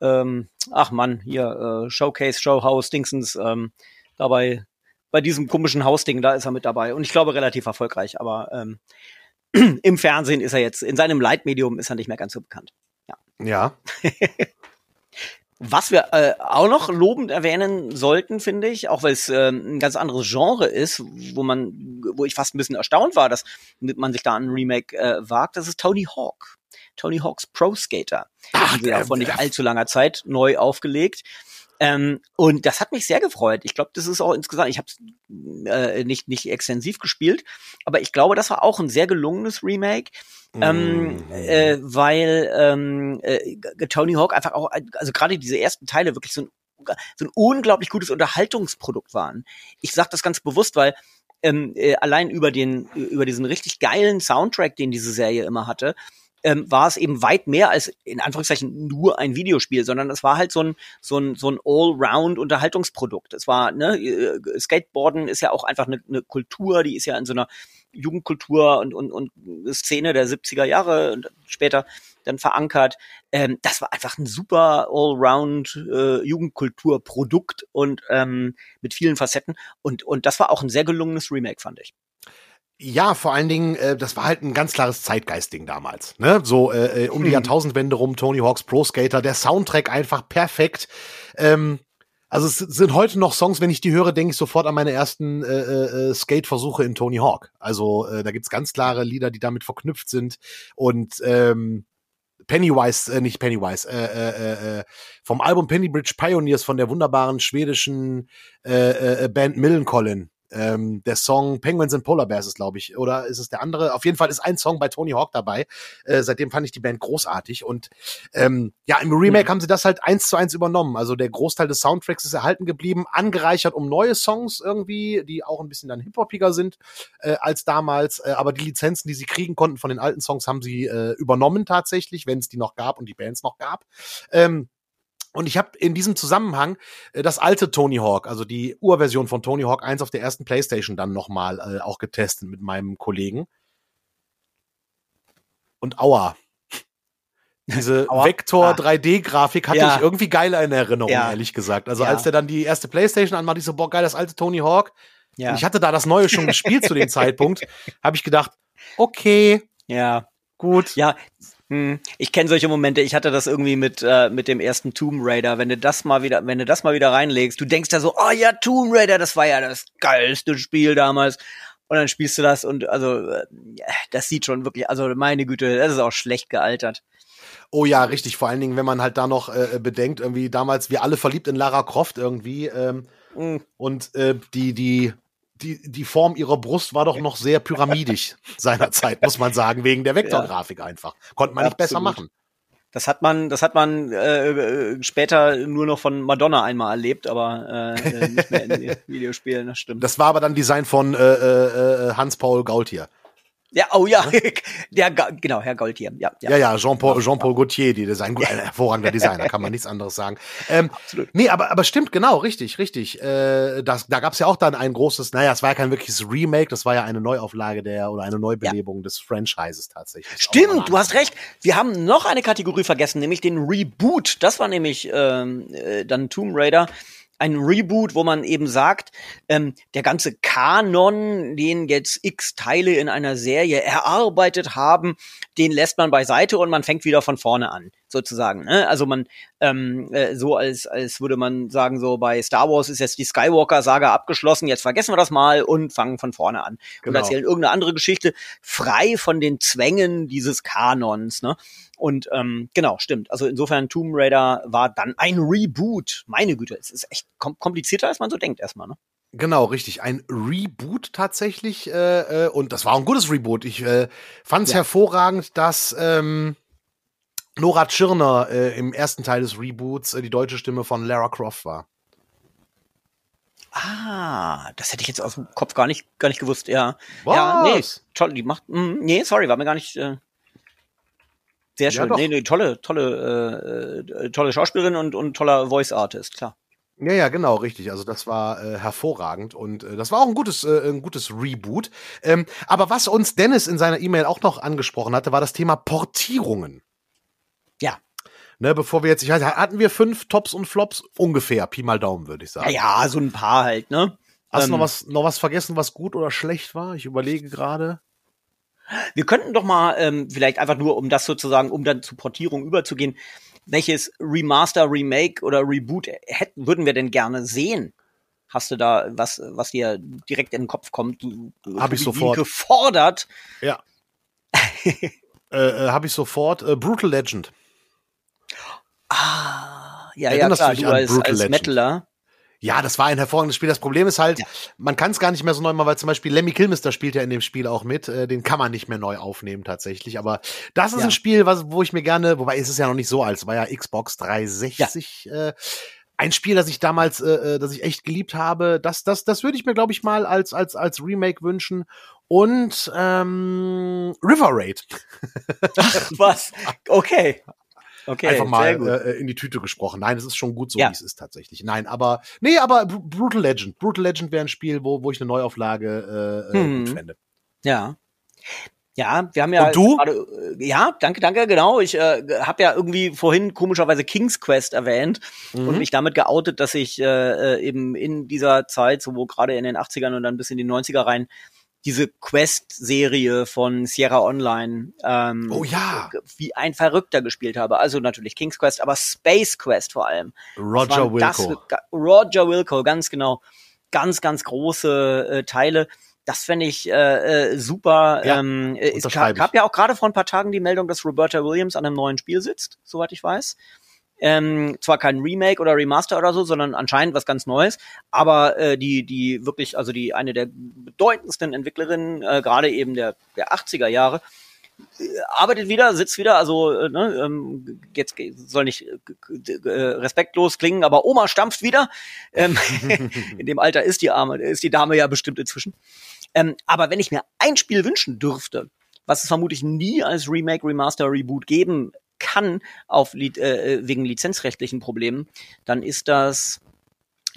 Speaker 2: ähm, ach man, hier, äh, Showcase, Showhouse, Dingsens, ähm, dabei, bei diesem komischen Hausding, da ist er mit dabei. Und ich glaube relativ erfolgreich, aber ähm, im Fernsehen ist er jetzt, in seinem Leitmedium ist er nicht mehr ganz so bekannt.
Speaker 1: Ja. Ja.
Speaker 2: Was wir äh, auch noch lobend erwähnen sollten, finde ich, auch weil es äh, ein ganz anderes Genre ist, wo man, wo ich fast ein bisschen erstaunt war, dass man sich da an ein Remake äh, wagt, das ist Tony Hawk. Tony Hawks Pro Skater. Ach, ja vor nicht allzu langer Zeit neu aufgelegt. Ähm, und das hat mich sehr gefreut. Ich glaube, das ist auch insgesamt, ich habe es äh, nicht, nicht extensiv gespielt, aber ich glaube, das war auch ein sehr gelungenes Remake ähm, mhm. äh, weil ähm, äh, Tony Hawk einfach auch, also gerade diese ersten Teile wirklich so ein, so ein unglaublich gutes Unterhaltungsprodukt waren. Ich sage das ganz bewusst, weil ähm, äh, allein über den über diesen richtig geilen Soundtrack, den diese Serie immer hatte, ähm, war es eben weit mehr als in Anführungszeichen nur ein Videospiel, sondern es war halt so ein so ein so ein Allround Unterhaltungsprodukt. Es war ne äh, Skateboarden ist ja auch einfach eine, eine Kultur, die ist ja in so einer Jugendkultur und, und, und Szene der 70er Jahre und später dann verankert. Ähm, das war einfach ein super Allround äh, Jugendkulturprodukt und ähm, mit vielen Facetten. Und, und das war auch ein sehr gelungenes Remake, fand ich.
Speaker 1: Ja, vor allen Dingen, äh, das war halt ein ganz klares Zeitgeistding damals. Ne? So äh, äh um die mhm. Jahrtausendwende rum, Tony Hawks Pro Skater, der Soundtrack einfach perfekt. Ähm, also es sind heute noch Songs, wenn ich die höre, denke ich sofort an meine ersten äh, äh, äh, Skate-Versuche in Tony Hawk. Also äh, da gibt's ganz klare Lieder, die damit verknüpft sind. Und ähm, Pennywise, äh, nicht Pennywise, äh, äh, äh, vom Album Pennybridge Pioneers von der wunderbaren schwedischen äh, äh, Band Millencolin Ähm, der Song Penguins and Polar Bears ist, glaube ich, oder ist es der andere? Auf jeden Fall ist ein Song bei Tony Hawk dabei. Äh, seitdem fand ich die Band großartig und ähm, ja, im Remake mhm. haben sie das halt eins zu eins übernommen. Also der Großteil des Soundtracks ist erhalten geblieben, angereichert um neue Songs irgendwie, die auch ein bisschen dann hip-hopiger sind äh, als damals. Äh, aber die Lizenzen, die sie kriegen konnten von den alten Songs, haben sie äh, übernommen tatsächlich, wenn es die noch gab und die Bands noch gab. Ähm, und ich habe in diesem Zusammenhang äh, das alte Tony Hawk, also die Urversion von Tony Hawk 1 auf der ersten Playstation dann nochmal äh, auch getestet mit meinem Kollegen. Und aua. Diese Vektor ah. 3D-Grafik hatte ja. ich irgendwie geiler in Erinnerung, ja. ehrlich gesagt. Also ja. als der dann die erste Playstation anmacht, ich so, boah, geil, das alte Tony Hawk. Ja. ich hatte da das Neue schon gespielt zu dem Zeitpunkt. Habe ich gedacht, okay.
Speaker 2: Ja. Gut. Ja, hm, ich kenne solche Momente. Ich hatte das irgendwie mit äh, mit dem ersten Tomb Raider. Wenn du das mal wieder, wenn du das mal wieder reinlegst, du denkst da so, oh ja, Tomb Raider, das war ja das geilste Spiel damals. Und dann spielst du das und also äh, das sieht schon wirklich, also meine Güte, das ist auch schlecht gealtert.
Speaker 1: Oh ja, richtig. Vor allen Dingen, wenn man halt da noch äh, bedenkt, irgendwie damals wir alle verliebt in Lara Croft irgendwie ähm, mhm. und äh, die die die, die Form ihrer Brust war doch noch sehr pyramidisch seinerzeit, muss man sagen, wegen der Vektorgrafik ja. einfach. Konnte man nicht besser machen.
Speaker 2: Das hat man, das hat man äh, später nur noch von Madonna einmal erlebt, aber äh, äh nicht mehr in Videospielen, das stimmt.
Speaker 1: Das war aber dann Design von äh, äh, äh Hans-Paul Gaultier.
Speaker 2: Ja, oh ja, der, genau, Herr Gaultier. Ja,
Speaker 1: ja, ja, ja Jean-Paul Jean -Paul Gaultier, die Design, ein hervorragender Designer, kann man nichts anderes sagen. Ähm, Absolut. Nee, aber, aber stimmt, genau, richtig, richtig. Äh, das, da gab's ja auch dann ein großes, naja, es war ja kein wirkliches Remake, das war ja eine Neuauflage der oder eine Neubelebung ja. des Franchises tatsächlich.
Speaker 2: Stimmt, du hast recht. Wir haben noch eine Kategorie vergessen, nämlich den Reboot. Das war nämlich ähm, äh, dann Tomb Raider ein Reboot, wo man eben sagt, ähm, der ganze Kanon, den jetzt x Teile in einer Serie erarbeitet haben, den lässt man beiseite und man fängt wieder von vorne an, sozusagen. Ne? Also man ähm, äh, so als als würde man sagen, so bei Star Wars ist jetzt die Skywalker-Saga abgeschlossen, jetzt vergessen wir das mal und fangen von vorne an genau. und erzählen irgendeine andere Geschichte frei von den Zwängen dieses Kanons. Ne? Und ähm, genau, stimmt. Also insofern Tomb Raider war dann ein Reboot. Meine Güte, es ist echt komplizierter, als man so denkt erstmal, ne?
Speaker 1: Genau, richtig. Ein Reboot tatsächlich. Äh, äh, und das war ein gutes Reboot. Ich äh, fand es ja. hervorragend, dass ähm, Nora Tschirner äh, im ersten Teil des Reboots äh, die deutsche Stimme von Lara Croft war.
Speaker 2: Ah, das hätte ich jetzt aus dem Kopf gar nicht, gar nicht gewusst, ja. Was? Ja, nee, toll, die macht, mh, nee, sorry, war mir gar nicht, äh, sehr schön. Ja, nee, nee, tolle, tolle, äh, tolle Schauspielerin und, und toller Voice Artist, klar.
Speaker 1: Ja, ja, genau, richtig. Also das war äh, hervorragend und äh, das war auch ein gutes, äh, ein gutes Reboot. Ähm, aber was uns Dennis in seiner E-Mail auch noch angesprochen hatte, war das Thema Portierungen. Ne, bevor wir jetzt, ich weiß, hatten wir fünf Tops und Flops ungefähr, Pi mal Daumen, würde ich sagen.
Speaker 2: Ja, ja, so ein paar halt, ne?
Speaker 1: Hast ähm, du noch ähm. was, noch was vergessen, was gut oder schlecht war? Ich überlege gerade.
Speaker 2: Wir könnten doch mal ähm, vielleicht einfach nur, um das sozusagen, um dann zur Portierung überzugehen, welches Remaster, Remake oder Reboot hätten, würden wir denn gerne sehen? Hast du da was, was dir direkt in den Kopf kommt?
Speaker 1: Habe ich sofort.
Speaker 2: Gefordert.
Speaker 1: Ja. äh, äh, Habe ich sofort. Äh, Brutal Legend.
Speaker 2: Ah, ja, Erinnerst ja, klar, du, du als, als Metaler.
Speaker 1: Ja, das war ein hervorragendes Spiel. Das Problem ist halt, ja. man kann es gar nicht mehr so neu machen, weil zum Beispiel Lemmy Kilmister spielt ja in dem Spiel auch mit. Äh, den kann man nicht mehr neu aufnehmen tatsächlich. Aber das ist ja. ein Spiel, was, wo ich mir gerne, wobei ist es ja noch nicht so alt, es war ja Xbox 360. Ja. Äh, ein Spiel, das ich damals, äh, äh, das ich echt geliebt habe. Das, das, das würde ich mir, glaube ich, mal als, als, als Remake wünschen. Und ähm, River Raid.
Speaker 2: Ach, was? Okay.
Speaker 1: Okay, einfach mal äh, in die Tüte gesprochen. Nein, es ist schon gut so, ja. wie es ist tatsächlich. Nein, aber nee, aber Brutal Legend. Brutal Legend wäre ein Spiel, wo, wo ich eine Neuauflage äh, äh hm. gut fände.
Speaker 2: Ja. Ja, wir haben ja.
Speaker 1: Und du?
Speaker 2: Grade, äh, ja, danke, danke, genau. Ich äh, habe ja irgendwie vorhin komischerweise King's Quest erwähnt mhm. und mich damit geoutet, dass ich äh, äh eben in dieser Zeit, so wo gerade in den 80ern und dann bis in die 90er rein, diese Quest-Serie von Sierra Online ähm,
Speaker 1: oh, ja.
Speaker 2: wie ein Verrückter gespielt habe. Also natürlich King's Quest, aber Space Quest vor allem.
Speaker 1: Roger Wilco.
Speaker 2: Das, Roger Wilco, ganz genau. Ganz, ganz große äh, Teile. Das fände ich äh, äh, super. Ja, ähm, es gab, gab ja auch gerade vor ein paar Tagen die Meldung, dass Roberta Williams an einem neuen Spiel sitzt, soweit ich weiß. Ähm, zwar kein Remake oder Remaster oder so, sondern anscheinend was ganz Neues. Aber äh, die, die wirklich, also die eine der bedeutendsten Entwicklerinnen, äh, gerade eben der, der 80er Jahre, äh, arbeitet wieder, sitzt wieder, also äh, ne, ähm, jetzt soll nicht äh, äh, respektlos klingen, aber Oma stampft wieder. Ähm, in dem Alter ist die Arme, ist die Dame ja bestimmt inzwischen. Ähm, aber wenn ich mir ein Spiel wünschen dürfte, was es vermutlich nie als Remake, Remaster, Reboot geben kann, auf äh, wegen lizenzrechtlichen Problemen, dann ist das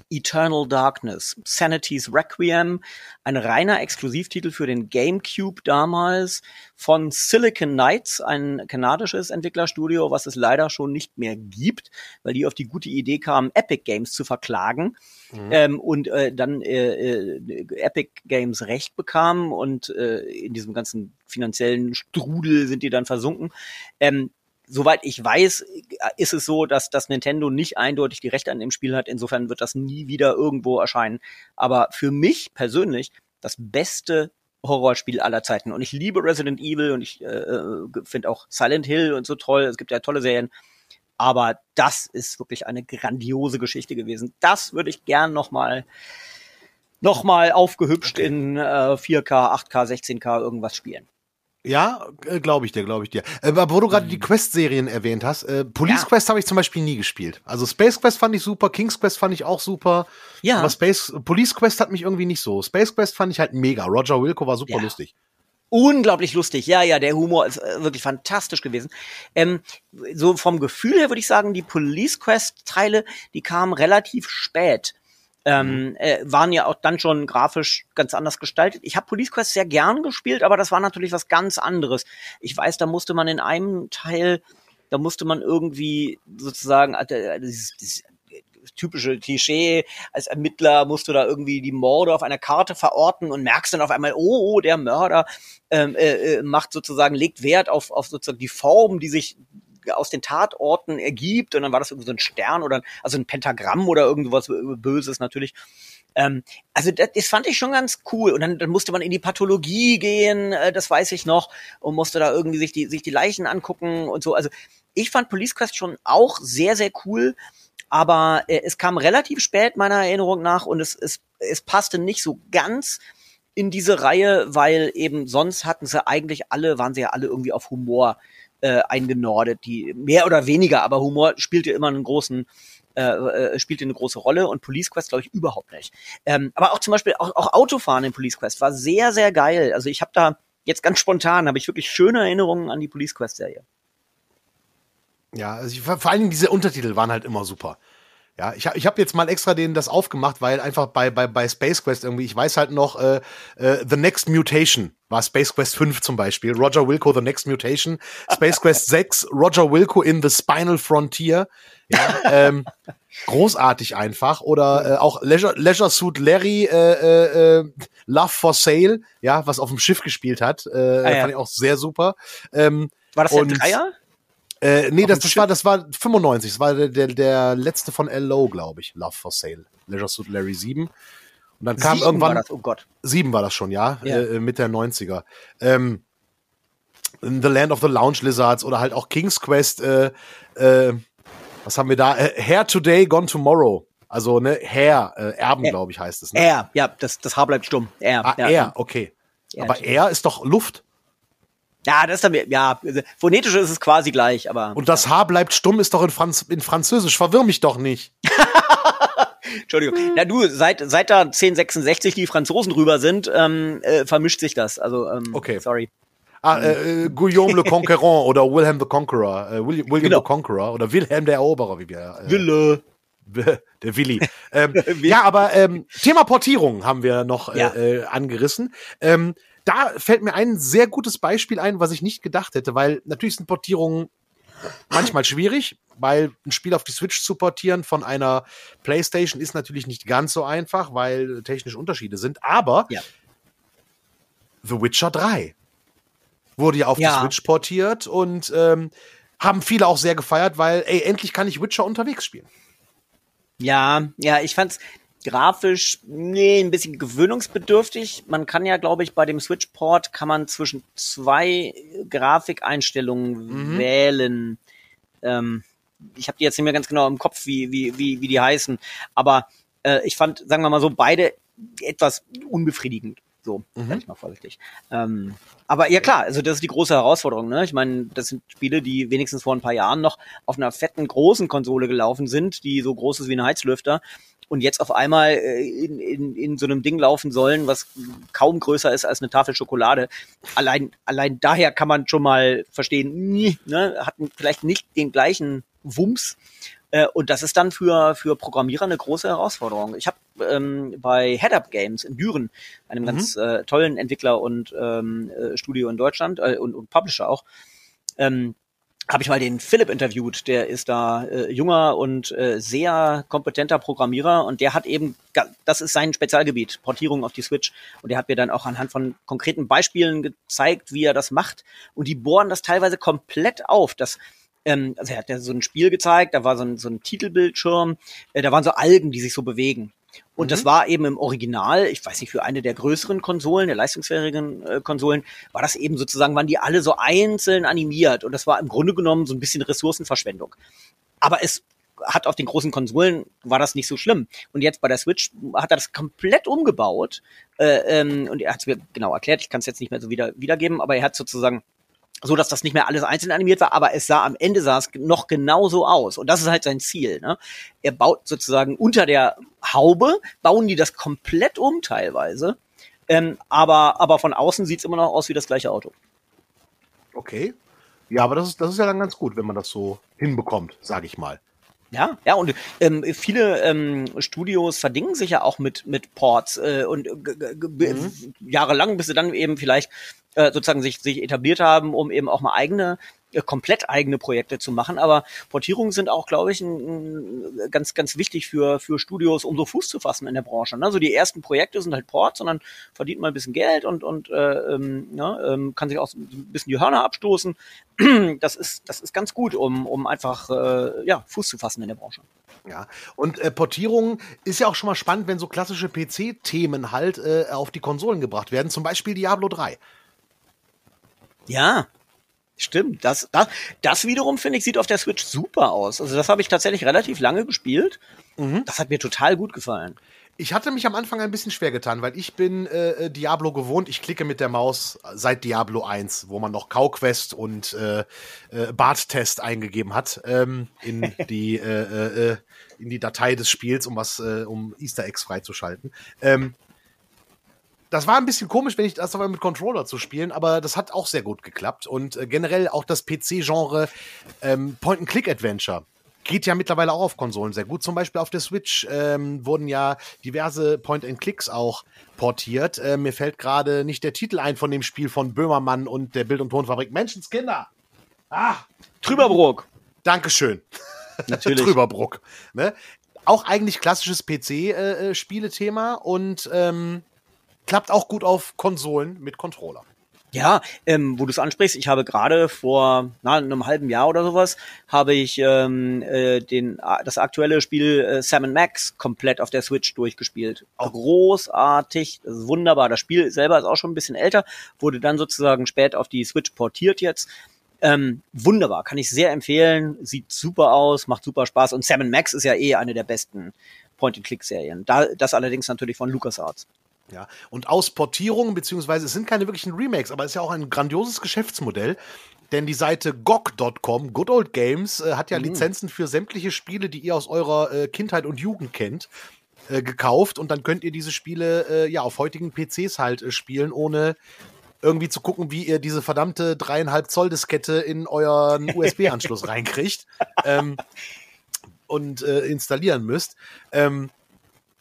Speaker 2: Eternal Darkness, Sanity's Requiem, ein reiner Exklusivtitel für den GameCube damals von Silicon Knights, ein kanadisches Entwicklerstudio, was es leider schon nicht mehr gibt, weil die auf die gute Idee kamen, Epic Games zu verklagen mhm. ähm, und äh, dann äh, äh, Epic Games Recht bekamen und äh, in diesem ganzen finanziellen Strudel sind die dann versunken. Ähm, soweit ich weiß, ist es so, dass das Nintendo nicht eindeutig die Rechte an dem Spiel hat. Insofern wird das nie wieder irgendwo erscheinen. Aber für mich persönlich das beste Horrorspiel aller Zeiten. Und ich liebe Resident Evil und ich äh, äh finde auch Silent Hill und so toll. Es gibt ja tolle Serien. Aber das ist wirklich eine grandiose Geschichte gewesen. Das würde ich gern noch mal noch mal aufgehübscht okay. in äh, 4K, 8K, 16K irgendwas spielen.
Speaker 1: Ja, äh, glaube ich dir, glaube ich dir. Äh, aber wo du gerade die mhm. Quest-Serien erwähnt hast, äh, Police ja. Quest habe ich zum Beispiel nie gespielt. Also Space Quest fand ich super, King's Quest fand ich auch super. Ja. Aber Space, Police Quest hat mich irgendwie nicht so. Space Quest fand ich halt mega. Roger Wilco war super ja. lustig.
Speaker 2: Unglaublich lustig, ja, ja, der Humor ist äh, wirklich fantastisch gewesen. Ähm, so vom Gefühl her würde ich sagen, die Police Quest-Teile, die kamen relativ spät ähm, mhm. äh, waren ja auch dann schon grafisch ganz anders gestaltet. Ich habe Police Quest sehr gern gespielt, aber das war natürlich was ganz anderes. Ich weiß, da musste man in einem Teil, da musste man irgendwie sozusagen äh, dieses, dieses typische Klischee, als Ermittler musst du da irgendwie die Morde auf einer Karte verorten und merkst dann auf einmal, oh, oh der Mörder ähm, äh, äh macht sozusagen, legt Wert auf, auf sozusagen die Form, die sich aus den Tatorten ergibt und dann war das irgendwie so ein Stern oder also ein Pentagramm oder irgendwas Böses natürlich. Ähm, also das, das fand ich schon ganz cool. Und dann, dann musste man in die Pathologie gehen, äh, das weiß ich noch, und musste da irgendwie sich die, sich die Leichen angucken und so. Also ich fand Police Quest schon auch sehr, sehr cool, aber äh, es kam relativ spät meiner Erinnerung nach und es, es, es passte nicht so ganz in diese Reihe, weil eben sonst hatten sie eigentlich alle, waren sie ja alle irgendwie auf Humor äh, eingenordet, die mehr oder weniger, aber Humor spielte immer einen großen äh, äh, spielte eine große Rolle und Police Quest glaube ich überhaupt nicht. Ähm, aber auch zum Beispiel auch, auch Autofahren in Police Quest war sehr sehr geil. Also ich habe da jetzt ganz spontan habe ich wirklich schöne Erinnerungen an die Police Quest Serie.
Speaker 1: Ja, also ich, vor Dingen diese Untertitel waren halt immer super. Ja, ich, ich habe jetzt mal extra denen das aufgemacht, weil einfach bei, bei, bei Space Quest irgendwie, ich weiß halt noch, äh, äh, The Next Mutation war Space Quest 5 zum Beispiel, Roger Wilco, The Next Mutation, Space Quest 6, Roger Wilco in The Spinal Frontier, ja, ähm, großartig einfach, oder äh, auch Leisure, Leisure Suit Larry, äh, äh, äh, Love for Sale, ja, was auf dem Schiff gespielt hat, äh, ah, ja. fand ich auch sehr super. Ähm,
Speaker 2: war das der Dreier?
Speaker 1: Äh, nee, das, das war, das war 95. Das war der, der, der letzte von LO, glaube ich. Love for Sale. Leisure Suit Larry 7. Und dann kam sieben irgendwann.
Speaker 2: War das, oh Gott.
Speaker 1: Sieben war das schon, ja. ja. Äh, Mitte der 90er. Ähm, The Land of the Lounge Lizards oder halt auch King's Quest. Äh, äh, was haben wir da? Äh, Hair Today, Gone Tomorrow. Also, ne, Hair, äh, Erben, glaube ich, heißt es. Ne?
Speaker 2: Air, ja, das, das Haar bleibt stumm.
Speaker 1: Air. Ah,
Speaker 2: ja.
Speaker 1: Air, okay. Air, Aber Air ist doch Luft.
Speaker 2: Ja, das ist dann, ja, phonetisch ist es quasi gleich, aber.
Speaker 1: Und das Haar bleibt stumm ist doch in, Franz in Französisch. Verwirr mich doch nicht.
Speaker 2: Entschuldigung. Na du, seit, seit da 1066 die Franzosen rüber sind, ähm, äh, vermischt sich das. Also, ähm,
Speaker 1: okay.
Speaker 2: sorry.
Speaker 1: Ah, äh, äh Guillaume le Conquérant oder Wilhelm the Conqueror. Äh, William, William genau. the Conqueror oder Wilhelm der Eroberer, wie wir.
Speaker 2: Äh, Wille.
Speaker 1: Der Willi. ähm, ja, aber ähm, Thema Portierung haben wir noch äh, ja. äh, angerissen. Ähm, da fällt mir ein sehr gutes Beispiel ein, was ich nicht gedacht hätte, weil natürlich sind Portierungen manchmal schwierig, weil ein Spiel auf die Switch zu portieren von einer PlayStation ist natürlich nicht ganz so einfach, weil technische Unterschiede sind. Aber ja. The Witcher 3 wurde ja auf ja. die Switch portiert und ähm, haben viele auch sehr gefeiert, weil, ey, endlich kann ich Witcher unterwegs spielen.
Speaker 2: Ja, ja, ich fand's, grafisch, nee, ein bisschen gewöhnungsbedürftig. Man kann ja, glaube ich, bei dem Switch-Port kann man zwischen zwei Grafikeinstellungen mhm. wählen. Ähm, ich habe die jetzt nicht mehr ganz genau im Kopf, wie, wie, wie, wie die heißen. Aber äh, ich fand, sagen wir mal so, beide etwas unbefriedigend. So, mhm. sag ich mal vorsichtig. Ähm, aber ja klar, also das ist die große Herausforderung. Ne? Ich meine, das sind Spiele, die wenigstens vor ein paar Jahren noch auf einer fetten großen Konsole gelaufen sind, die so groß ist wie ein Heizlüfter und jetzt auf einmal äh, in, in, in so einem Ding laufen sollen, was kaum größer ist als eine Tafel Schokolade. Allein, allein daher kann man schon mal verstehen, ne, hatten vielleicht nicht den gleichen Wumms. Äh, und das ist dann für, für Programmierer eine große Herausforderung. Ich habe ähm, bei Head Up Games in Düren, einem mhm. ganz äh, tollen Entwickler und ähm, äh, Studio in Deutschland äh, und, und Publisher auch, ähm, habe ich mal den Philipp interviewt, der ist da äh, junger und äh, sehr kompetenter Programmierer und der hat eben, das ist sein Spezialgebiet, Portierung auf die Switch und der hat mir dann auch anhand von konkreten Beispielen gezeigt, wie er das macht und die bohren das teilweise komplett auf, dass ähm, also er hat ja so ein Spiel gezeigt, da war so ein, so ein Titelbildschirm, äh, da waren so Algen, die sich so bewegen. Und mhm. das war eben im Original, ich weiß nicht, für eine der größeren Konsolen, der leistungsfähigen äh, Konsolen, war das eben sozusagen, waren die alle so einzeln animiert. Und das war im Grunde genommen so ein bisschen Ressourcenverschwendung. Aber es hat auf den großen Konsolen war das nicht so schlimm. Und jetzt bei der Switch hat er das komplett umgebaut. Äh, ähm, und er hat es mir genau erklärt, ich kann es jetzt nicht mehr so wieder wiedergeben, aber er hat sozusagen so dass das nicht mehr alles einzeln animiert war, aber es sah am Ende sah es noch genauso aus und das ist halt sein Ziel. Ne? Er baut sozusagen unter der Haube bauen die das komplett um teilweise, ähm, aber aber von außen sieht's immer noch aus wie das gleiche Auto.
Speaker 1: Okay, ja, aber das ist das ist ja dann ganz gut, wenn man das so hinbekommt, sage ich mal.
Speaker 2: Ja, ja, und ähm, viele ähm, Studios verdingen sich ja auch mit, mit Ports äh, und mhm. jahrelang, bis sie dann eben vielleicht äh, sozusagen sich, sich etabliert haben, um eben auch mal eigene komplett eigene Projekte zu machen. Aber Portierungen sind auch, glaube ich, ein, ein, ganz, ganz wichtig für, für Studios, um so Fuß zu fassen in der Branche. Ne? Also die ersten Projekte sind halt Ports, sondern verdient mal ein bisschen Geld und, und äh, ähm, ne, ähm, kann sich auch ein bisschen die Hörner abstoßen. Das ist, das ist ganz gut, um, um einfach äh, ja, Fuß zu fassen in der Branche.
Speaker 1: Ja, und äh, Portierung ist ja auch schon mal spannend, wenn so klassische PC-Themen halt äh, auf die Konsolen gebracht werden, zum Beispiel Diablo 3.
Speaker 2: Ja, Stimmt, das, das, das wiederum finde ich sieht auf der Switch super aus. Also das habe ich tatsächlich relativ lange gespielt. Mhm. Das hat mir total gut gefallen.
Speaker 1: Ich hatte mich am Anfang ein bisschen schwer getan, weil ich bin äh, äh Diablo gewohnt. Ich klicke mit der Maus seit Diablo 1, wo man noch Kauquest und äh, äh, Bart-Test eingegeben hat ähm, in die äh, äh, äh, in die Datei des Spiels, um was äh, um Easter Eggs freizuschalten. Ähm, das war ein bisschen komisch, wenn ich das aber mit Controller zu spielen, aber das hat auch sehr gut geklappt. Und äh, generell auch das PC-Genre ähm, Point-and-Click-Adventure geht ja mittlerweile auch auf Konsolen sehr gut. Zum Beispiel auf der Switch ähm, wurden ja diverse Point-and-Clicks auch portiert. Äh, mir fällt gerade nicht der Titel ein von dem Spiel von Böhmermann und der Bild- und Tonfabrik Menschenskinder.
Speaker 2: Ah, Trüberbruck.
Speaker 1: Dankeschön.
Speaker 2: Natürlich.
Speaker 1: Trüberbruck. Ne? Auch eigentlich klassisches PC-Spielethema äh, äh und ähm, klappt auch gut auf Konsolen mit Controller.
Speaker 2: Ja, ähm, wo du es ansprichst, ich habe gerade vor na, einem halben Jahr oder sowas, habe ich ähm, äh, den, das aktuelle Spiel äh, Sam Max komplett auf der Switch durchgespielt. Auch großartig, das ist wunderbar. Das Spiel selber ist auch schon ein bisschen älter, wurde dann sozusagen spät auf die Switch portiert jetzt. Ähm, wunderbar, kann ich sehr empfehlen, sieht super aus, macht super Spaß und Sam Max ist ja eh eine der besten Point-and-Click-Serien. Da, das allerdings natürlich von LucasArts.
Speaker 1: Ja, und aus Portierungen, beziehungsweise es sind keine wirklichen Remakes, aber es ist ja auch ein grandioses Geschäftsmodell. Denn die Seite GOG.com, Good Old Games, äh, hat ja mhm. Lizenzen für sämtliche Spiele, die ihr aus eurer äh, Kindheit und Jugend kennt, äh, gekauft. Und dann könnt ihr diese Spiele äh, ja auf heutigen PCs halt äh, spielen, ohne irgendwie zu gucken, wie ihr diese verdammte dreieinhalb Zoll Diskette in euren USB-Anschluss reinkriegt ähm, und äh, installieren müsst. Ähm,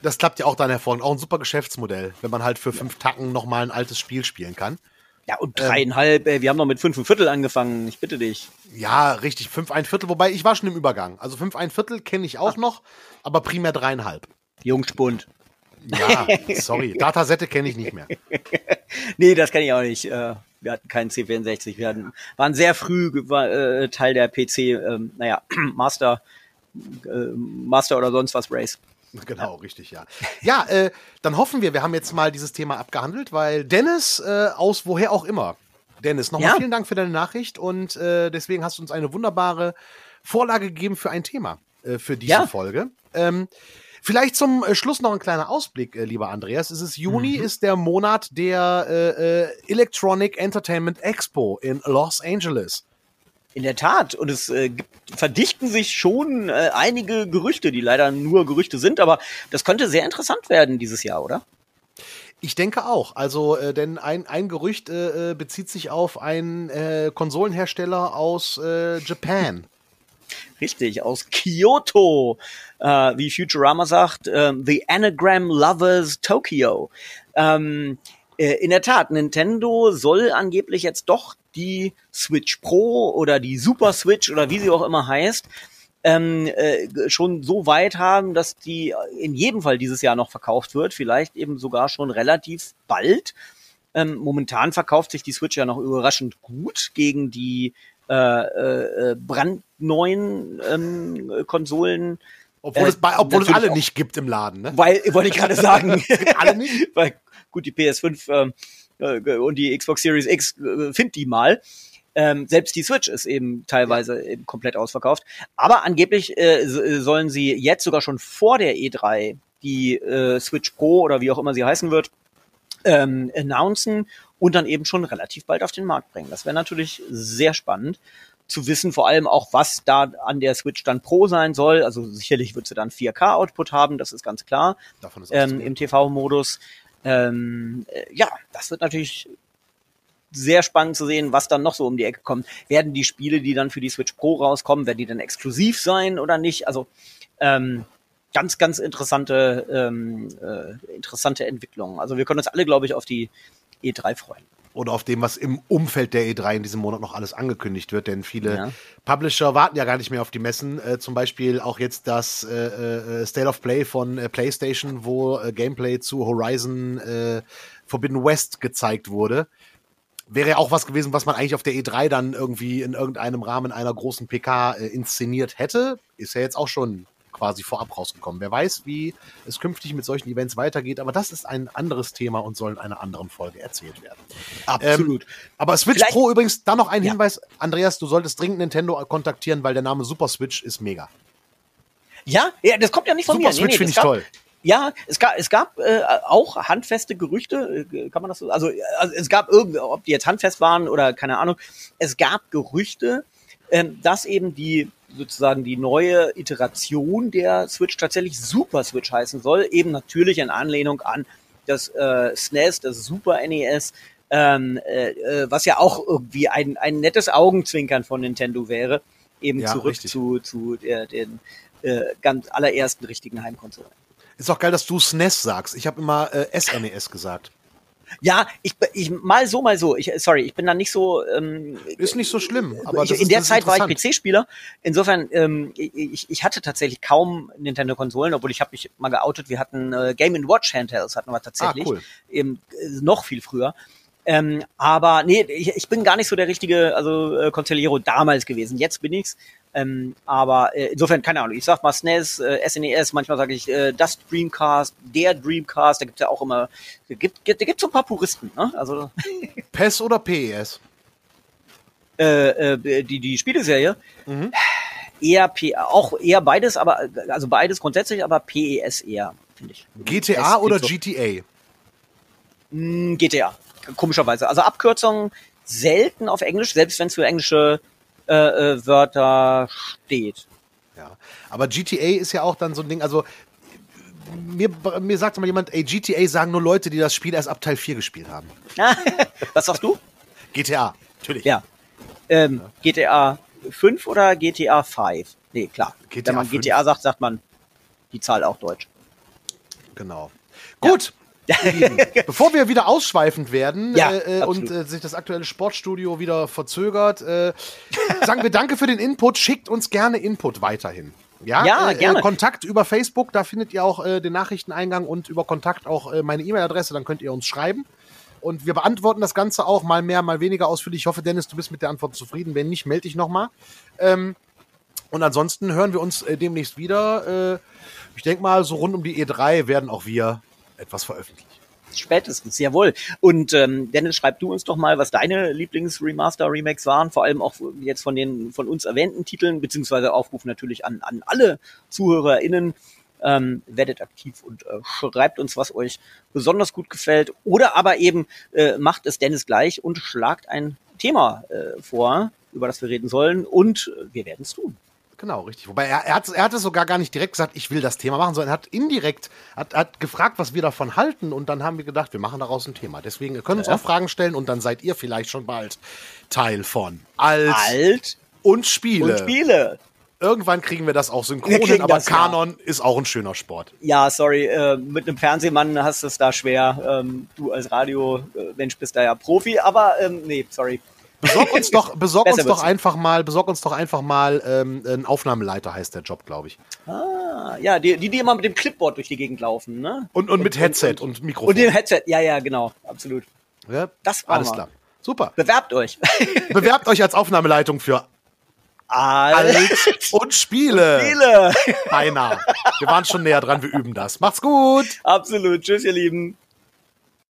Speaker 1: das klappt ja auch dann hervor. Und auch ein super Geschäftsmodell, wenn man halt für fünf Tacken nochmal ein altes Spiel spielen kann.
Speaker 2: Ja, und dreieinhalb, ähm, äh, wir haben noch mit fünf ein Viertel angefangen, ich bitte dich.
Speaker 1: Ja, richtig, fünf ein Viertel, wobei ich war schon im Übergang. Also fünf ein Viertel kenne ich auch Ach. noch, aber primär dreieinhalb.
Speaker 2: Jungspund.
Speaker 1: Ja, sorry, Datasette kenne ich nicht mehr.
Speaker 2: nee, das kenne ich auch nicht. Äh, wir hatten keinen C64, wir hatten, waren sehr früh war, äh, Teil der PC, ähm, naja, Master, äh, Master oder sonst was Race.
Speaker 1: Genau, richtig, ja. Ja, äh, dann hoffen wir, wir haben jetzt mal dieses Thema abgehandelt, weil Dennis äh, aus woher auch immer. Dennis, nochmal ja. vielen Dank für deine Nachricht und äh, deswegen hast du uns eine wunderbare Vorlage gegeben für ein Thema äh, für diese ja. Folge. Ähm, Vielleicht zum äh, Schluss noch ein kleiner Ausblick, äh, lieber Andreas. Es ist Juni, mhm. ist der Monat der Electronic Entertainment Expo in Los Angeles.
Speaker 2: In der Tat. Und es äh, verdichten sich schon äh, einige Gerüchte, die leider nur Gerüchte sind, aber das könnte sehr interessant werden dieses Jahr, oder?
Speaker 1: Ich denke auch. Also, äh, denn ein, ein Gerücht äh, äh bezieht sich auf einen äh, Konsolenhersteller aus äh, Japan.
Speaker 2: Richtig, aus Kyoto, äh, wie Futurama sagt, äh, The Anagram Lovers Tokyo. Ähm, äh, in der Tat, Nintendo soll angeblich jetzt doch die Switch Pro oder die Super Switch oder wie sie auch immer heißt, ähm, äh, schon so weit haben, dass die in jedem Fall dieses Jahr noch verkauft wird, vielleicht eben sogar schon relativ bald. Ähm, momentan verkauft sich die Switch ja noch überraschend gut gegen die äh, äh, äh brandneuen ähm, Konsolen.
Speaker 1: Obwohl, es, bei, obwohl es alle auch, nicht gibt im Laden, ne?
Speaker 2: Weil, wollte ich gerade sagen. alle nicht? weil, gut, die PS5 ähm, äh, und die Xbox Series X äh, find die mal. Ähm, selbst die Switch ist eben teilweise eben komplett ausverkauft. Aber angeblich äh, äh sollen sie jetzt sogar schon vor der E3 die äh, Switch Pro oder wie auch immer sie heißen wird, ähm, announcen und dann eben schon relativ bald auf den Markt bringen. Das wäre natürlich sehr spannend zu wissen, vor allem auch, was da an der Switch dann Pro sein soll. Also sicherlich wird sie dann 4K-Output haben, das ist ganz klar. Davon ist ähm, Im TV-Modus. Ähm, äh, ja, das wird natürlich sehr spannend zu sehen, was dann noch so um die Ecke kommt. Werden die Spiele, die dann für die Switch Pro rauskommen, werden die dann exklusiv sein oder nicht? Also ähm, ganz, ganz interessante, ähm, äh, interessante Entwicklungen. Also wir können uns alle, glaube ich, auf die E3 freuen.
Speaker 1: Oder auf dem, was im Umfeld der E3 in diesem Monat noch alles angekündigt wird, denn viele ja. Publisher warten ja gar nicht mehr auf die Messen. Äh, zum Beispiel auch jetzt das äh, äh, State of Play von äh, PlayStation, wo äh, Gameplay zu Horizon äh, Forbidden West gezeigt wurde. Wäre ja auch was gewesen, was man eigentlich auf der E3 dann irgendwie in irgendeinem Rahmen einer großen PK inszeniert hätte. Ist ja jetzt auch schon quasi vorab rausgekommen. Wer weiß, wie es künftig mit solchen Events weitergeht, aber das ist ein anderes Thema und soll in einer anderen Folge erzählt werden. Absolut. Ähm, aber Switch Vielleicht, Pro übrigens, da noch ein ja. Hinweis, Andreas, du solltest dringend Nintendo kontaktieren, weil der Name Super Switch ist mega.
Speaker 2: Ja, ja, das kommt ja nicht von
Speaker 1: Super
Speaker 2: mir.
Speaker 1: Switch nee, nee, finde ich toll.
Speaker 2: Ja, es gab, es gab äh, auch handfeste Gerüchte, äh, kann man das so, also, also es gab irgendwie, ob die jetzt handfest waren oder keine Ahnung, es gab Gerüchte, ähm, dass eben die sozusagen die neue Iteration der Switch tatsächlich Super Switch heißen soll, eben natürlich in Anlehnung an das äh, SNES, das Super NES, ähm, äh, äh, was ja auch irgendwie ein, ein nettes Augenzwinkern von Nintendo wäre, eben ja, zurück richtig. zu, zu der, den äh, ganz allerersten richtigen Heimkonsolen.
Speaker 1: Ist auch geil, dass du SNES sagst. Ich habe immer äh, SNES gesagt.
Speaker 2: Ja, ich, ich mal so, mal so. Ich, sorry, ich bin da nicht so. Ähm,
Speaker 1: ist nicht so schlimm. Aber
Speaker 2: ich, in der Zeit war ich PC-Spieler. Insofern, ähm, ich, ich hatte tatsächlich kaum Nintendo-Konsolen, obwohl ich habe mich mal geoutet. Wir hatten äh, Game Watch Handhelds hatten wir tatsächlich. Ah, cool. Eben, äh, noch viel früher. Ähm, aber nee, ich, ich bin gar nicht so der richtige, also äh, Consigliero damals gewesen. Jetzt bin ich's. Ähm, aber äh, insofern, keine Ahnung, ich sag mal SNES, äh, SNES, manchmal sage ich äh, das Dreamcast, der Dreamcast, da gibt's ja auch immer, da gibt, gibt, da gibt's so ein paar Puristen, ne? Also
Speaker 1: PES oder PES?
Speaker 2: Äh, äh, die, die Spieleserie. Mhm. Eher P, auch eher beides, aber also beides grundsätzlich, aber PES eher, finde ich.
Speaker 1: GTA oder so. GTA?
Speaker 2: Mm, GTA, komischerweise. Also Abkürzungen selten auf Englisch, selbst wenn es für englische äh, äh, Wörter steht.
Speaker 1: Ja, aber GTA ist ja auch dann so ein Ding, also mir, mir sagt mal jemand, ey, GTA sagen nur Leute, die das Spiel erst ab Teil 4 gespielt haben.
Speaker 2: Was sagst du?
Speaker 1: GTA, natürlich.
Speaker 2: Ja. Ähm, ja. GTA 5 oder GTA 5? Nee, klar. GTA Wenn man 5. GTA sagt, sagt man die Zahl auch deutsch.
Speaker 1: Genau. Gut, Bevor wir wieder ausschweifend werden ja, äh, äh und äh, sich das aktuelle Sportstudio wieder verzögert, äh, sagen wir danke für den Input. Schickt uns gerne Input weiterhin. Ja, ja äh, gerne. Kontakt über Facebook, da findet ihr auch äh, den Nachrichteneingang und über Kontakt auch meine E-Mail-Adresse, dann könnt ihr uns schreiben. Und wir beantworten das Ganze auch mal mehr, mal weniger ausführlich. Ich hoffe, Dennis, du bist mit der Antwort zufrieden. Wenn nicht, melde dich nochmal. Ähm, und ansonsten hören wir uns demnächst wieder. ich denke mal, so rund um die E3 werden auch wir etwas veröffentlicht.
Speaker 2: Spätestens, jawohl. Und ähm, Dennis, schreib du uns doch mal, was deine Lieblings-Remaster-Remakes waren, vor allem auch jetzt von den von uns erwähnten Titeln, beziehungsweise Aufruf natürlich an, an alle ZuhörerInnen. Ähm, werdet aktiv und äh, schreibt uns, was euch besonders gut gefällt. Oder aber eben äh, macht es Dennis gleich und schlagt ein Thema äh, vor, über das wir reden sollen. Und äh, wir werden es tun.
Speaker 1: Genau, richtig. Wobei er, er, hat, er hat es sogar gar nicht direkt gesagt, ich will das Thema machen, sondern er hat indirekt hat, hat gefragt, was wir davon halten und dann haben wir gedacht, wir machen daraus ein Thema. Deswegen können uns ja. auch Fragen stellen und dann seid ihr vielleicht schon bald Teil von
Speaker 2: Alt, Alt
Speaker 1: und Spiele.
Speaker 2: Und Spiele.
Speaker 1: Irgendwann kriegen wir das auch synchron, aber das, Kanon ja. ist auch ein schöner Sport.
Speaker 2: Ja, sorry, äh, mit einem Fernsehmann hast du es da schwer. Ähm, du als Radio-Mensch bist da ja Profi, aber ähm, nee, sorry.
Speaker 1: Besorg uns doch, besorg uns doch einfach mal, besorg uns doch einfach mal ähm, ein Aufnahmeleiter heißt der Job, glaube ich.
Speaker 2: Ah, ja, die, die, die immer mit dem Clipboard durch die Gegend laufen, ne?
Speaker 1: Und, und, und mit Headset und, und, und Mikrofon.
Speaker 2: Und dem Headset, ja, ja, genau, absolut.
Speaker 1: Ja, das war alles klar. Super.
Speaker 2: Bewerbt euch.
Speaker 1: Bewerbt euch als Aufnahmeleitung für Alt, und Spiele.
Speaker 2: Spiele.
Speaker 1: Beinahe. Wir waren schon näher dran, wir üben das. Macht's gut.
Speaker 2: Absolut. Tschüss, ihr Lieben.